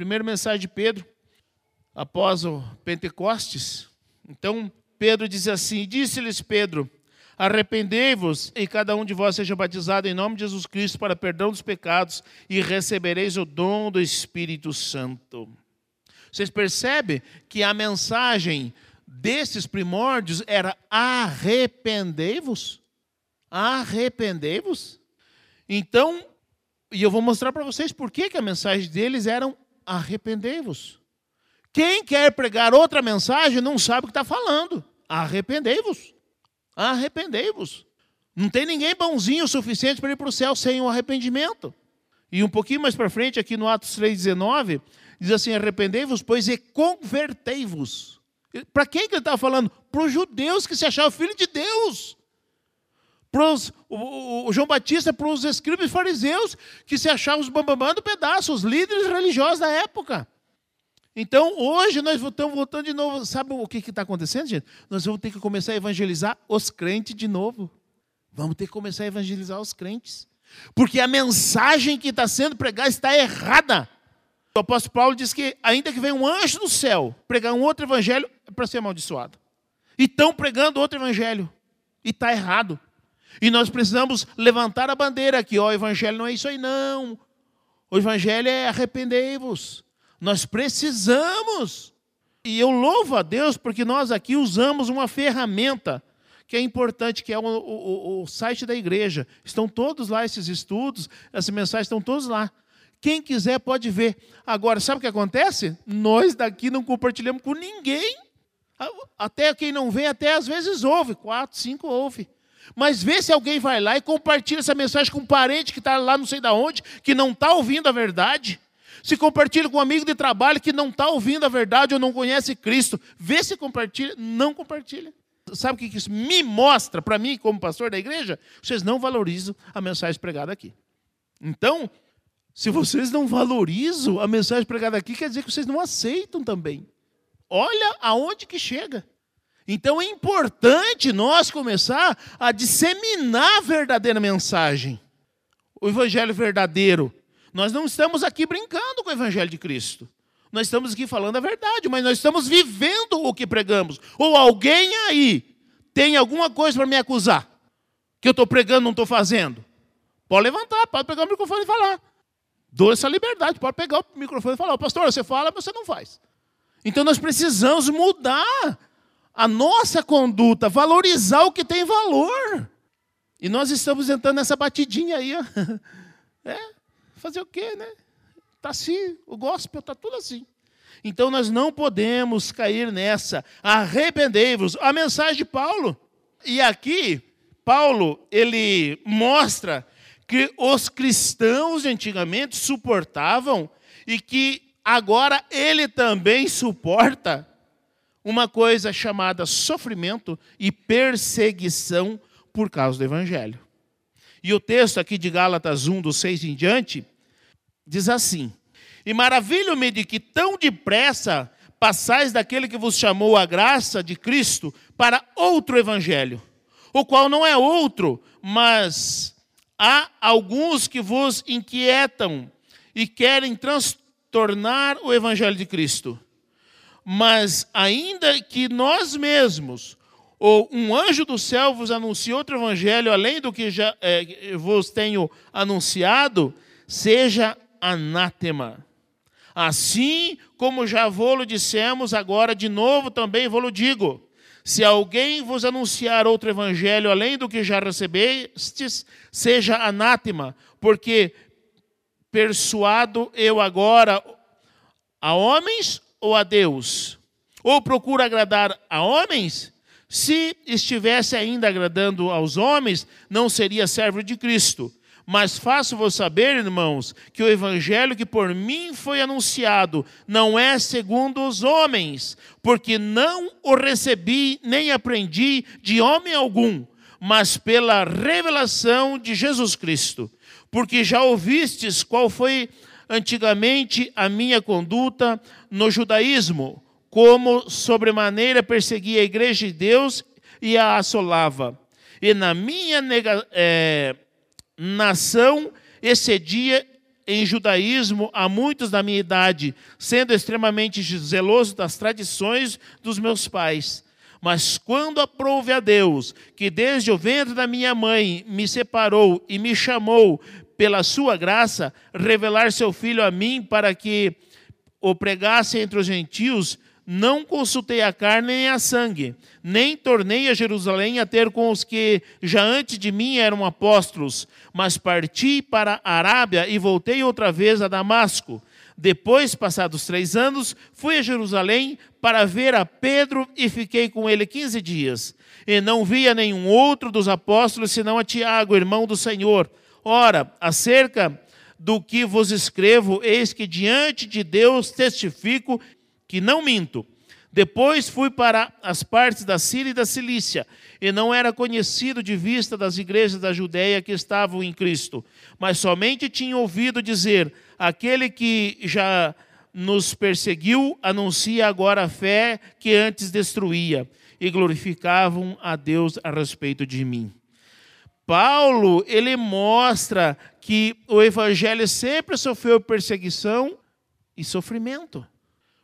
primeira mensagem de Pedro, após o Pentecostes. Então, Pedro diz assim: Disse-lhes Pedro: Arrependei-vos e cada um de vós seja batizado em nome de Jesus Cristo para perdão dos pecados e recebereis o dom do Espírito Santo. Vocês percebem que a mensagem desses primórdios era arrependei-vos? Arrependei-vos? Então, e eu vou mostrar para vocês por que, que a mensagem deles eram arrependei-vos. Quem quer pregar outra mensagem não sabe o que está falando. Arrependei-vos. Arrependei-vos. Não tem ninguém bonzinho o suficiente para ir para o céu sem o arrependimento. E um pouquinho mais para frente, aqui no Atos 3,19, diz assim: arrependei-vos, pois e convertei-vos. Para quem que ele estava falando? Para os judeus que se achavam filhos de Deus pros, o, o, João Batista para os escribas e fariseus, que se achavam os bambambam do pedaço, os líderes religiosos da época. Então, hoje nós estamos voltando de novo. Sabe o que está acontecendo, gente? Nós vamos ter que começar a evangelizar os crentes de novo. Vamos ter que começar a evangelizar os crentes. Porque a mensagem que está sendo pregada está errada. O apóstolo Paulo diz que, ainda que venha um anjo do céu pregar um outro evangelho, é para ser amaldiçoado. E estão pregando outro evangelho. E está errado. E nós precisamos levantar a bandeira aqui, ó, o evangelho não é isso aí não. O evangelho é arrependei-vos. Nós precisamos. E eu louvo a Deus porque nós aqui usamos uma ferramenta que é importante, que é o, o, o site da igreja. Estão todos lá esses estudos, essas mensagens estão todos lá. Quem quiser pode ver. Agora, sabe o que acontece? Nós daqui não compartilhamos com ninguém. Até quem não vem, até às vezes ouve. Quatro, cinco ouve. Mas vê se alguém vai lá e compartilha essa mensagem com um parente que está lá não sei da onde, que não está ouvindo a verdade. Se compartilha com um amigo de trabalho que não está ouvindo a verdade ou não conhece Cristo. Vê se compartilha, não compartilha. Sabe o que isso me mostra para mim, como pastor da igreja? Vocês não valorizam a mensagem pregada aqui. Então, se vocês não valorizam a mensagem pregada aqui, quer dizer que vocês não aceitam também. Olha aonde que chega. Então é importante nós começar a disseminar a verdadeira mensagem. O evangelho verdadeiro. Nós não estamos aqui brincando com o evangelho de Cristo. Nós estamos aqui falando a verdade, mas nós estamos vivendo o que pregamos. Ou alguém aí tem alguma coisa para me acusar que eu estou pregando, não estou fazendo? Pode levantar, pode pegar o microfone e falar. Dou essa liberdade, pode pegar o microfone e falar. Pastor, você fala, mas você não faz. Então nós precisamos mudar a nossa conduta, valorizar o que tem valor. E nós estamos entrando nessa batidinha aí. Ó. É, fazer o quê, né? Está assim, o gospel está tudo assim. Então nós não podemos cair nessa. Arrependei-vos. A mensagem de Paulo. E aqui, Paulo, ele mostra que os cristãos antigamente suportavam e que agora ele também suporta uma coisa chamada sofrimento e perseguição por causa do evangelho. E o texto aqui de Gálatas 1, do 6 em diante, diz assim: E maravilho-me de que tão depressa passais daquele que vos chamou a graça de Cristo para outro evangelho, o qual não é outro, mas há alguns que vos inquietam e querem transtornar o evangelho de Cristo. Mas ainda que nós mesmos ou um anjo do céu vos anuncie outro evangelho além do que já é, vos tenho anunciado, seja anátema. Assim como já vou-lo dissemos, agora de novo também vou-lo digo. Se alguém vos anunciar outro evangelho além do que já recebestes, seja anátema, porque persuado eu agora a homens ou a Deus? Ou procura agradar a homens? Se estivesse ainda agradando aos homens, não seria servo de Cristo. Mas faço-vos saber, irmãos, que o evangelho que por mim foi anunciado não é segundo os homens, porque não o recebi nem aprendi de homem algum, mas pela revelação de Jesus Cristo. Porque já ouvistes qual foi antigamente a minha conduta no judaísmo, como sobremaneira perseguia a igreja de Deus e a assolava. E na minha nega, é, nação excedia em judaísmo a muitos da minha idade, sendo extremamente zeloso das tradições dos meus pais. Mas quando aprouve a Deus, que desde o ventre da minha mãe me separou e me chamou pela sua graça, revelar seu filho a mim para que o pregasse entre os gentios, não consultei a carne nem a sangue, nem tornei a Jerusalém a ter com os que já antes de mim eram apóstolos, mas parti para a Arábia e voltei outra vez a Damasco. Depois, passados três anos, fui a Jerusalém para ver a Pedro e fiquei com ele quinze dias. E não via nenhum outro dos apóstolos senão a Tiago, irmão do Senhor. Ora, acerca do que vos escrevo, eis que diante de Deus testifico que não minto. Depois fui para as partes da Síria e da Cilícia, e não era conhecido de vista das igrejas da Judéia que estavam em Cristo, mas somente tinha ouvido dizer: aquele que já nos perseguiu anuncia agora a fé que antes destruía, e glorificavam a Deus a respeito de mim. Paulo, ele mostra que o evangelho sempre sofreu perseguição e sofrimento.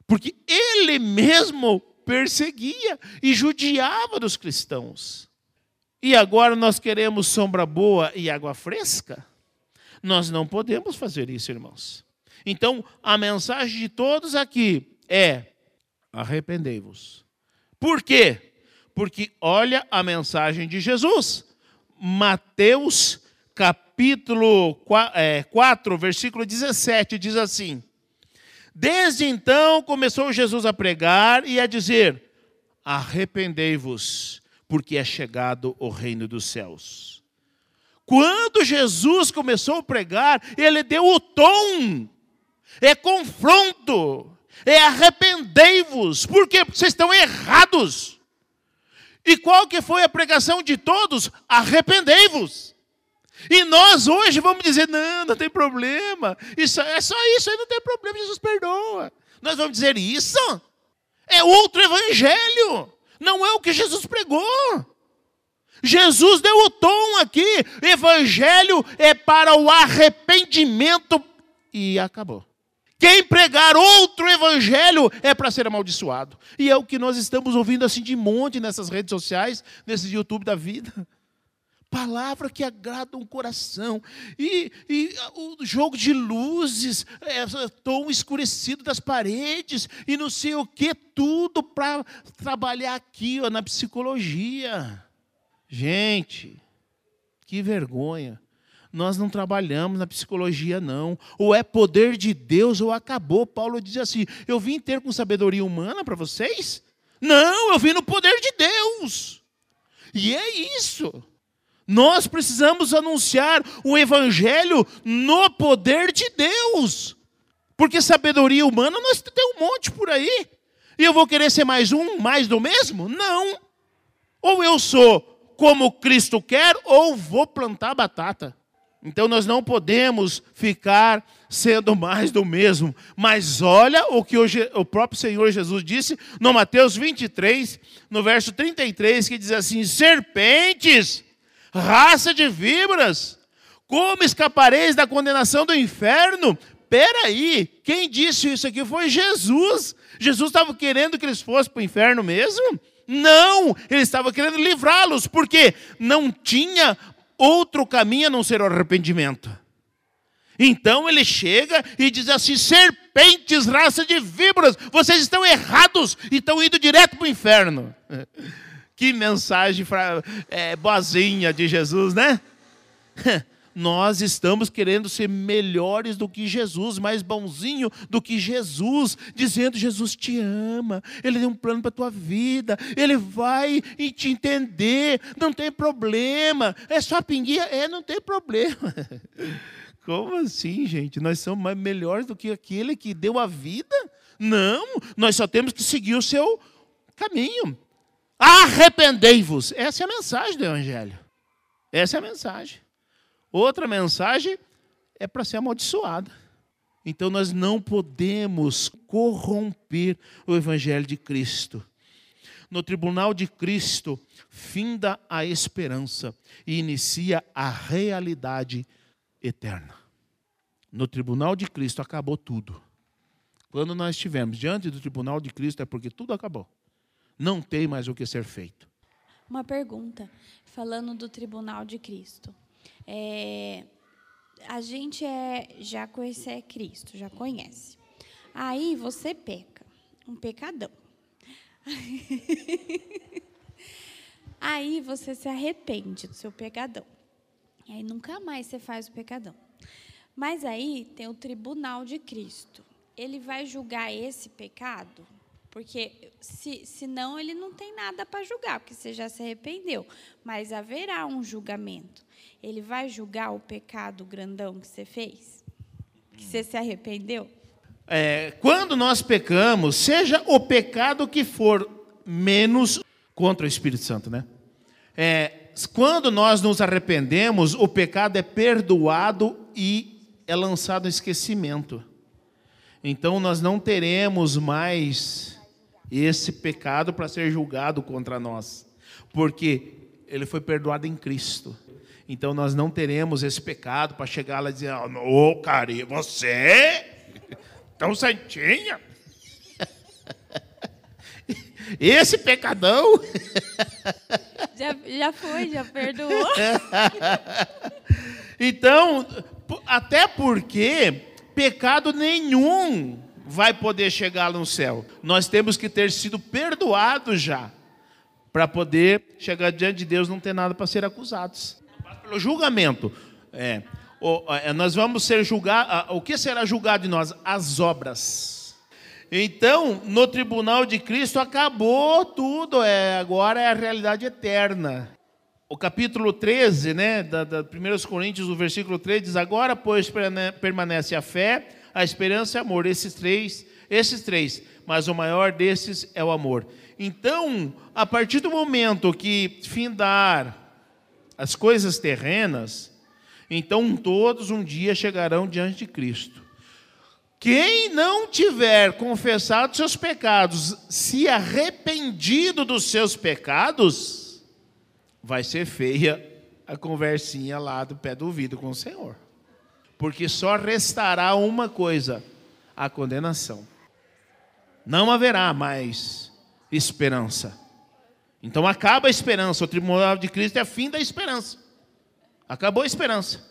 Porque ele mesmo perseguia e judiava dos cristãos. E agora nós queremos sombra boa e água fresca? Nós não podemos fazer isso, irmãos. Então, a mensagem de todos aqui é: arrependei-vos. Por quê? Porque olha a mensagem de Jesus. Mateus capítulo 4, é, versículo 17, diz assim: Desde então começou Jesus a pregar e a dizer: Arrependei-vos, porque é chegado o reino dos céus. Quando Jesus começou a pregar, ele deu o tom, é confronto, é arrependei-vos, porque vocês estão errados. E qual que foi a pregação de todos? Arrependei-vos. E nós hoje vamos dizer: não, não tem problema. Isso, é só isso aí, não tem problema, Jesus perdoa. Nós vamos dizer isso? É outro evangelho. Não é o que Jesus pregou. Jesus deu o tom aqui. Evangelho é para o arrependimento e acabou. Quem pregar outro evangelho é para ser amaldiçoado. E é o que nós estamos ouvindo assim de monte nessas redes sociais, nesse YouTube da vida. Palavra que agrada um coração. E, e o jogo de luzes, é, tom escurecido das paredes, e não sei o que, tudo para trabalhar aqui ó, na psicologia. Gente, que vergonha. Nós não trabalhamos na psicologia, não. Ou é poder de Deus ou acabou. Paulo diz assim: Eu vim ter com sabedoria humana para vocês? Não, eu vim no poder de Deus. E é isso. Nós precisamos anunciar o evangelho no poder de Deus. Porque sabedoria humana nós temos um monte por aí. E eu vou querer ser mais um, mais do mesmo? Não. Ou eu sou como Cristo quer, ou vou plantar batata. Então nós não podemos ficar sendo mais do mesmo. Mas olha o que o próprio Senhor Jesus disse no Mateus 23, no verso 33, que diz assim: Serpentes, raça de víboras, como escapareis da condenação do inferno? Peraí, quem disse isso aqui foi Jesus. Jesus estava querendo que eles fossem para o inferno mesmo? Não, ele estava querendo livrá-los, porque não tinha outro caminho a não ser o arrependimento. Então ele chega e diz assim: serpentes, raça de víboras, vocês estão errados e estão indo direto para o inferno. Que mensagem é, boazinha de Jesus, né? Nós estamos querendo ser melhores do que Jesus, mais bonzinho do que Jesus, dizendo: Jesus te ama, Ele tem um plano para a tua vida, Ele vai te entender, não tem problema, é só pinguinha, é, não tem problema. Como assim, gente? Nós somos mais melhores do que aquele que deu a vida? Não, nós só temos que seguir o seu caminho. Arrependei-vos. Essa é a mensagem do Evangelho. Essa é a mensagem. Outra mensagem é para ser amaldiçoada. Então nós não podemos corromper o Evangelho de Cristo. No tribunal de Cristo, finda a esperança e inicia a realidade eterna. No tribunal de Cristo acabou tudo. Quando nós estivermos diante do tribunal de Cristo é porque tudo acabou. Não tem mais o que ser feito. Uma pergunta, falando do tribunal de Cristo. É, a gente é, já conhece Cristo, já conhece. Aí você peca, um pecadão. Aí você se arrepende do seu pecadão. E aí nunca mais você faz o pecadão. Mas aí tem o tribunal de Cristo. Ele vai julgar esse pecado porque se, senão ele não tem nada para julgar, porque você já se arrependeu. Mas haverá um julgamento. Ele vai julgar o pecado grandão que você fez? Que você se arrependeu? É, quando nós pecamos, seja o pecado que for, menos contra o Espírito Santo, né? É, quando nós nos arrependemos, o pecado é perdoado e é lançado no esquecimento. Então nós não teremos mais esse pecado para ser julgado contra nós, porque ele foi perdoado em Cristo. Então nós não teremos esse pecado para chegar lá e dizer: Ô, oh, cara, você tão santinha. Esse pecadão. Já, já foi, já perdoou. então, até porque pecado nenhum vai poder chegar no céu. Nós temos que ter sido perdoados já, para poder chegar diante de Deus não ter nada para ser acusados. Pelo julgamento. É, é, nós vamos ser julgados. O que será julgado de nós? As obras. Então, no tribunal de Cristo acabou tudo, é, agora é a realidade eterna. O capítulo 13, né, da, da 1 Coríntios, o versículo 3 diz: Agora, pois, permanece a fé, a esperança e o amor. Esses três, esses três, mas o maior desses é o amor. Então, a partir do momento que findar as coisas terrenas, então todos um dia chegarão diante de Cristo. Quem não tiver confessado seus pecados, se arrependido dos seus pecados, vai ser feia a conversinha lá do pé do ouvido com o Senhor. Porque só restará uma coisa: a condenação. Não haverá mais esperança. Então acaba a esperança. O tribunal de Cristo é fim da esperança. Acabou a esperança.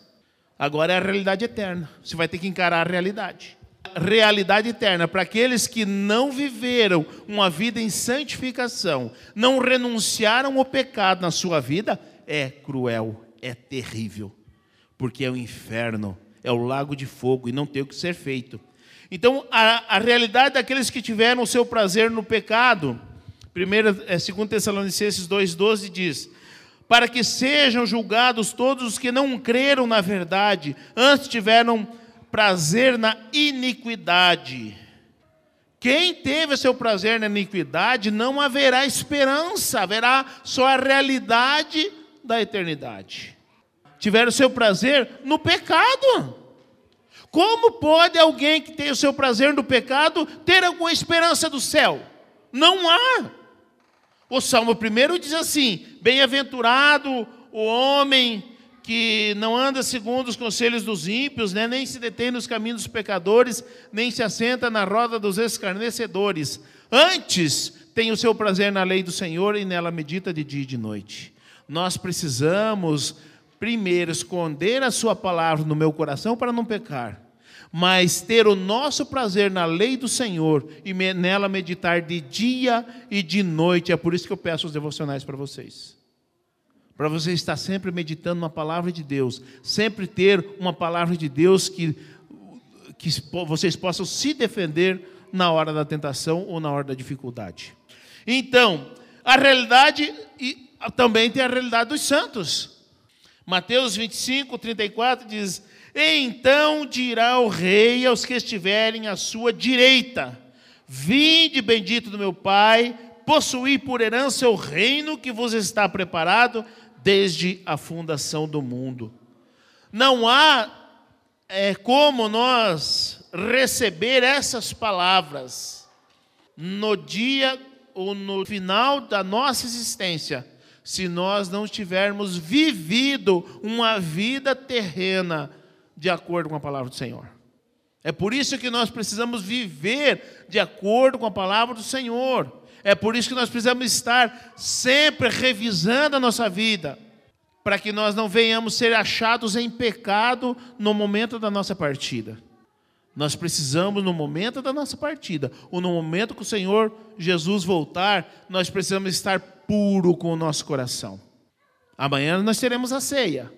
Agora é a realidade eterna. Você vai ter que encarar a realidade. Realidade eterna para aqueles que não viveram uma vida em santificação, não renunciaram ao pecado na sua vida, é cruel, é terrível, porque é o inferno, é o lago de fogo e não tem o que ser feito. Então, a, a realidade daqueles que tiveram o seu prazer no pecado, 2 é, Tessalonicenses 2,12 diz: Para que sejam julgados todos os que não creram na verdade, antes tiveram prazer na iniquidade. Quem teve seu prazer na iniquidade, não haverá esperança, haverá só a realidade da eternidade. Tiveram seu prazer no pecado. Como pode alguém que tem o seu prazer no pecado ter alguma esperança do céu? Não há. O Salmo 1 diz assim: Bem-aventurado o homem que não anda segundo os conselhos dos ímpios, né? nem se detém nos caminhos dos pecadores, nem se assenta na roda dos escarnecedores. Antes tem o seu prazer na lei do Senhor e nela medita de dia e de noite. Nós precisamos primeiro esconder a sua palavra no meu coração para não pecar, mas ter o nosso prazer na lei do Senhor e nela meditar de dia e de noite. É por isso que eu peço os devocionais para vocês. Para você estar sempre meditando na palavra de Deus, sempre ter uma palavra de Deus que, que vocês possam se defender na hora da tentação ou na hora da dificuldade. Então, a realidade e também tem a realidade dos santos. Mateus 25, 34 diz: Então dirá o rei aos que estiverem à sua direita: Vinde, bendito do meu Pai, possuí por herança o reino que vos está preparado desde a fundação do mundo. Não há é, como nós receber essas palavras no dia ou no final da nossa existência se nós não tivermos vivido uma vida terrena de acordo com a palavra do Senhor. É por isso que nós precisamos viver de acordo com a palavra do Senhor. É por isso que nós precisamos estar sempre revisando a nossa vida, para que nós não venhamos ser achados em pecado no momento da nossa partida. Nós precisamos, no momento da nossa partida, ou no momento que o Senhor Jesus voltar, nós precisamos estar puro com o nosso coração. Amanhã nós teremos a ceia.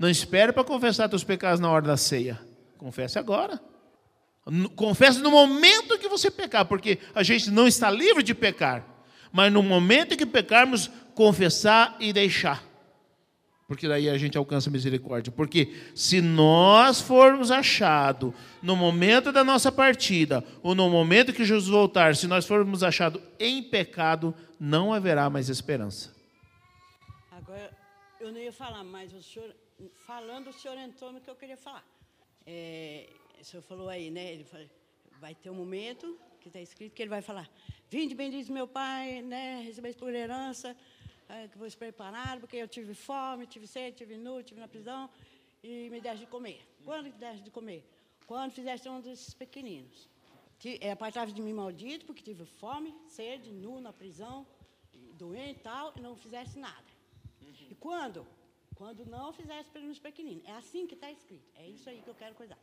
Não espere para confessar seus pecados na hora da ceia. Confesse agora. Confesse no momento que você pecar, porque a gente não está livre de pecar. Mas no momento que pecarmos, confessar e deixar porque daí a gente alcança misericórdia. Porque se nós formos achados no momento da nossa partida, ou no momento que Jesus voltar, se nós formos achados em pecado, não haverá mais esperança. Agora, eu não ia falar, mas o senhor, falando, o senhor entrou no que eu queria falar. É, o senhor falou aí, né? Ele falou, vai ter um momento que está escrito que ele vai falar: Vinde, bendito meu Pai, né? Recebeis por herança que vos prepararam, porque eu tive fome, tive sede, tive nu, tive na prisão, e me deste de comer. Quando deste de comer? Quando fizeste um desses pequeninos. É, apartava de mim maldito, porque tive fome, sede, nu, na prisão, doente e tal, e não fizeste nada. E quando? Quando não fizeste pelos pequeninos. É assim que está escrito. É isso aí que eu quero cuidar.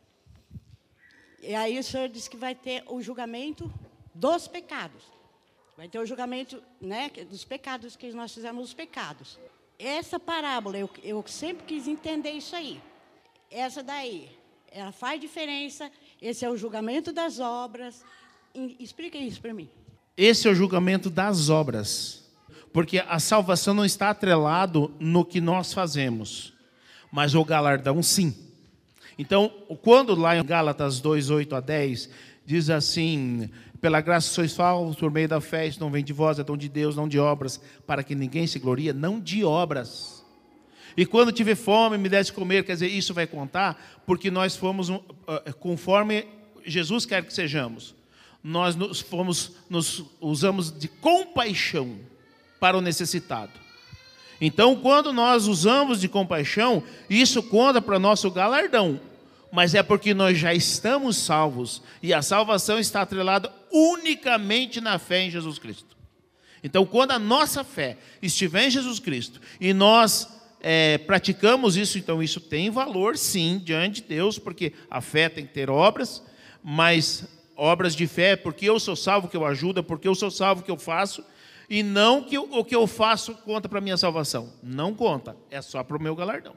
E aí o Senhor disse que vai ter o julgamento dos pecados. Vai ter o julgamento né, dos pecados que nós fizemos os pecados. Essa parábola, eu, eu sempre quis entender isso aí. Essa daí, ela faz diferença. Esse é o julgamento das obras. Explica isso para mim. Esse é o julgamento das obras. Porque a salvação não está atrelado no que nós fazemos, mas o galardão sim. Então, quando lá em Gálatas 2, 8 a 10, diz assim: pela graça sois salvos por meio da fé, isso não vem de vós, é dom de Deus, não de obras, para que ninguém se glorie, não de obras. E quando tiver fome, me desse comer, quer dizer, isso vai contar, porque nós fomos, conforme Jesus quer que sejamos. Nós nos, fomos, nos usamos de compaixão para o necessitado. Então, quando nós usamos de compaixão, isso conta para nosso galardão. Mas é porque nós já estamos salvos e a salvação está atrelada unicamente na fé em Jesus Cristo. Então, quando a nossa fé estiver em Jesus Cristo e nós é, praticamos isso, então isso tem valor, sim, diante de Deus, porque a fé tem que ter obras, mas obras de fé, porque eu sou salvo que eu ajudo, porque eu sou salvo que eu faço, e não que o que eu faço conta para a minha salvação. Não conta, é só para o meu galardão.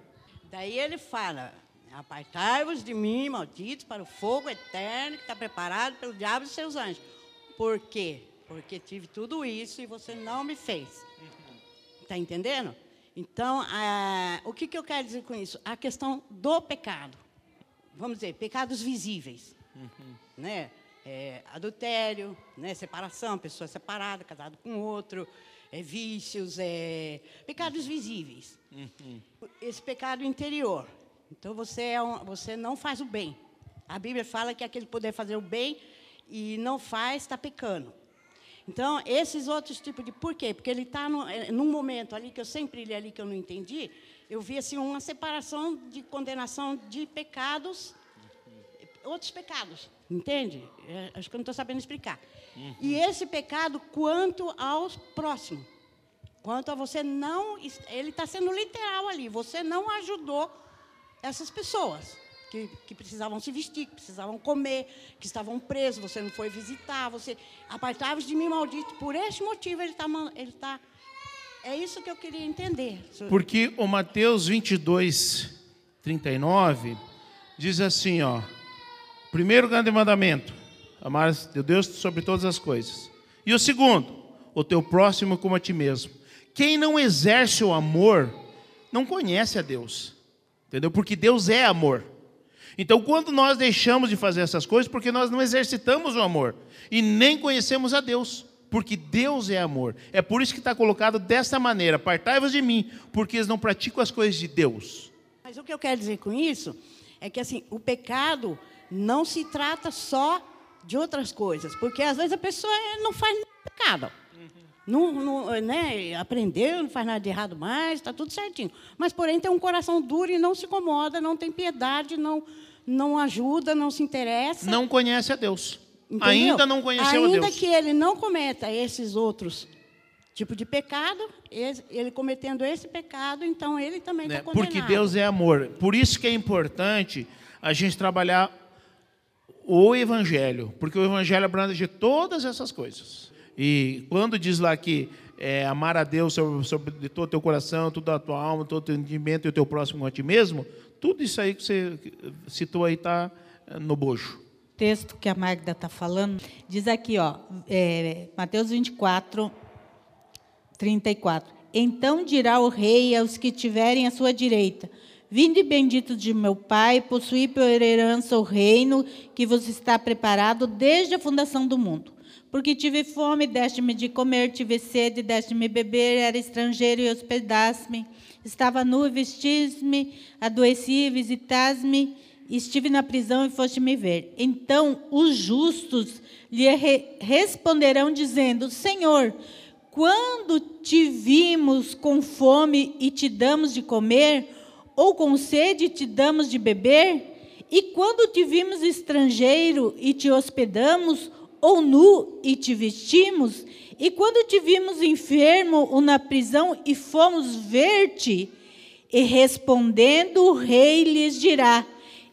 Daí ele fala: Apartai-vos de mim, malditos, para o fogo eterno que está preparado pelo diabo e seus anjos. Por quê? Porque tive tudo isso e você não me fez. Está entendendo? Então, ah, o que, que eu quero dizer com isso? A questão do pecado. Vamos dizer, pecados visíveis. Uhum. Né? É, adultério, né? separação, pessoa separada, casado com outro, é, vícios, é, pecados visíveis. Uhum. Esse pecado interior. Então, você, é um, você não faz o bem. A Bíblia fala que aquele poder fazer o bem e não faz, está pecando. Então, esses outros tipos de... Por quê? Porque ele está eh, num momento ali, que eu sempre li ali, que eu não entendi, eu vi assim, uma separação de condenação de pecados, outros pecados, entende? É, acho que eu não estou sabendo explicar. Uhum. E esse pecado quanto ao próximo. Quanto a você não... Ele está sendo literal ali. Você não ajudou essas pessoas que, que, precisavam se vestir, que precisavam comer, que estavam presos, você não foi visitar, você apartava de mim maldito. Por esse motivo ele está. Ele tá, é isso que eu queria entender. Porque o Mateus 22, 39 diz assim: ó, primeiro grande mandamento, amar teu Deus sobre todas as coisas. E o segundo, o teu próximo como a ti mesmo. Quem não exerce o amor, não conhece a Deus. Entendeu? Porque Deus é amor. Então, quando nós deixamos de fazer essas coisas, porque nós não exercitamos o amor e nem conhecemos a Deus, porque Deus é amor. É por isso que está colocado desta maneira: apartai-vos de mim, porque eles não praticam as coisas de Deus. Mas o que eu quero dizer com isso é que assim, o pecado não se trata só de outras coisas, porque às vezes a pessoa não faz pecado. Não, não, né, aprendeu, não faz nada de errado mais, está tudo certinho. Mas, porém, tem um coração duro e não se incomoda, não tem piedade, não, não ajuda, não se interessa. Não conhece a Deus. Entendeu? Ainda não conheceu Ainda a Deus. Ainda que ele não cometa esses outros tipos de pecado, ele cometendo esse pecado, então ele também está né? condenado. Porque Deus é amor. Por isso que é importante a gente trabalhar o Evangelho, porque o Evangelho abrange todas essas coisas. E quando diz lá que é, amar a Deus sobre, sobre todo o teu coração, toda a tua alma, todo o teu entendimento e o teu próximo a ti mesmo, tudo isso aí que você citou aí está eh, no bojo. Texto que a Magda está falando diz aqui, ó, é, Mateus 24, 34. Então dirá o rei aos que tiverem à sua direita: Vinde benditos de meu Pai, possuí por herança o reino que vos está preparado desde a fundação do mundo. Porque tive fome, deste-me de comer, tive sede, deste-me beber, era estrangeiro e hospedaste-me Estava nu e vestis-me, adoeci, visitas-me, estive na prisão e foste me ver. Então os justos lhe responderão, dizendo: Senhor, quando te vimos com fome e te damos de comer, ou com sede e te damos de beber? E quando te vimos estrangeiro e te hospedamos, ou nu e te vestimos? E quando te vimos enfermo ou na prisão e fomos ver-te, e respondendo o rei lhes dirá: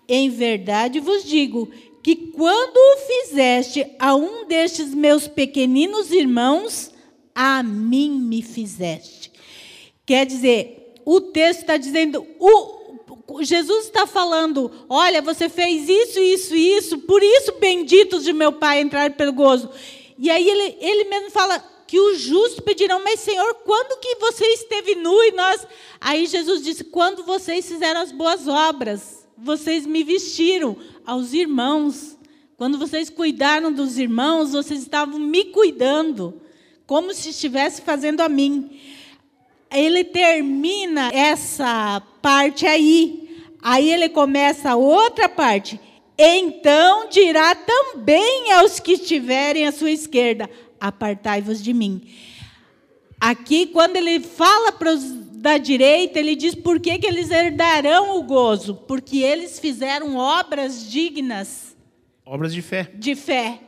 Em verdade vos digo que quando o fizeste a um destes meus pequeninos irmãos, a mim me fizeste. Quer dizer, o texto está dizendo, o, Jesus está falando: olha, você fez isso, isso, isso, por isso benditos de meu Pai entrar pelo gozo. E aí ele, ele mesmo fala que os justos pedirão, mas Senhor, quando que você esteve nu e nós. Aí Jesus disse: quando vocês fizeram as boas obras, vocês me vestiram aos irmãos. Quando vocês cuidaram dos irmãos, vocês estavam me cuidando, como se estivesse fazendo a mim. Ele termina essa parte aí. Aí ele começa a outra parte. Então dirá também aos que estiverem à sua esquerda: Apartai-vos de mim. Aqui, quando ele fala para os da direita, ele diz por que, que eles herdarão o gozo? Porque eles fizeram obras dignas. Obras de fé. De fé.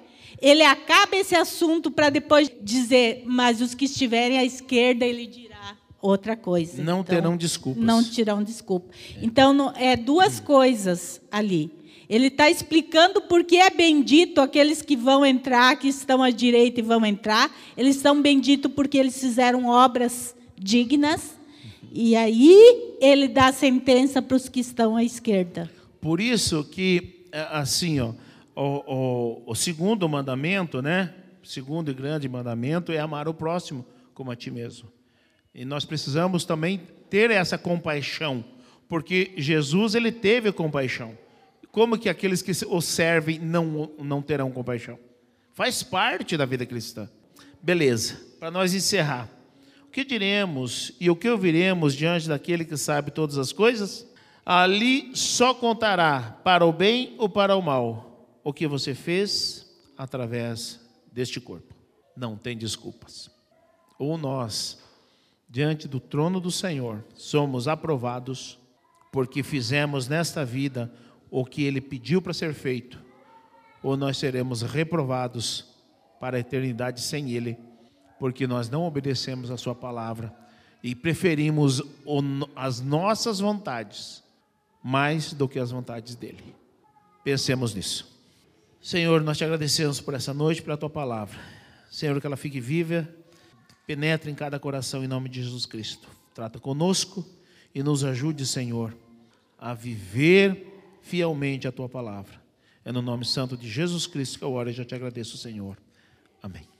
Ele acaba esse assunto para depois dizer, mas os que estiverem à esquerda, ele dirá outra coisa. Não então, terão desculpas. Não terão desculpa. Então, é duas coisas ali. Ele está explicando por que é bendito aqueles que vão entrar, que estão à direita e vão entrar. Eles são benditos porque eles fizeram obras dignas. E aí ele dá a sentença para os que estão à esquerda. Por isso que, é, assim, ó, o, o, o segundo mandamento, né? O segundo e grande mandamento é amar o próximo como a ti mesmo. E nós precisamos também ter essa compaixão, porque Jesus ele teve compaixão. Como que aqueles que o servem não, não terão compaixão? Faz parte da vida cristã. Beleza, para nós encerrar. O que diremos e o que ouviremos diante daquele que sabe todas as coisas? Ali só contará para o bem ou para o mal o que você fez através deste corpo. Não tem desculpas. Ou nós, diante do trono do Senhor, somos aprovados porque fizemos nesta vida o que ele pediu para ser feito, ou nós seremos reprovados para a eternidade sem ele, porque nós não obedecemos a sua palavra e preferimos as nossas vontades mais do que as vontades dele. Pensemos nisso. Senhor, nós te agradecemos por essa noite, pela tua palavra. Senhor, que ela fique viva, penetre em cada coração em nome de Jesus Cristo. Trata conosco e nos ajude, Senhor, a viver fielmente a tua palavra. É no nome santo de Jesus Cristo que eu oro e já te agradeço, Senhor. Amém.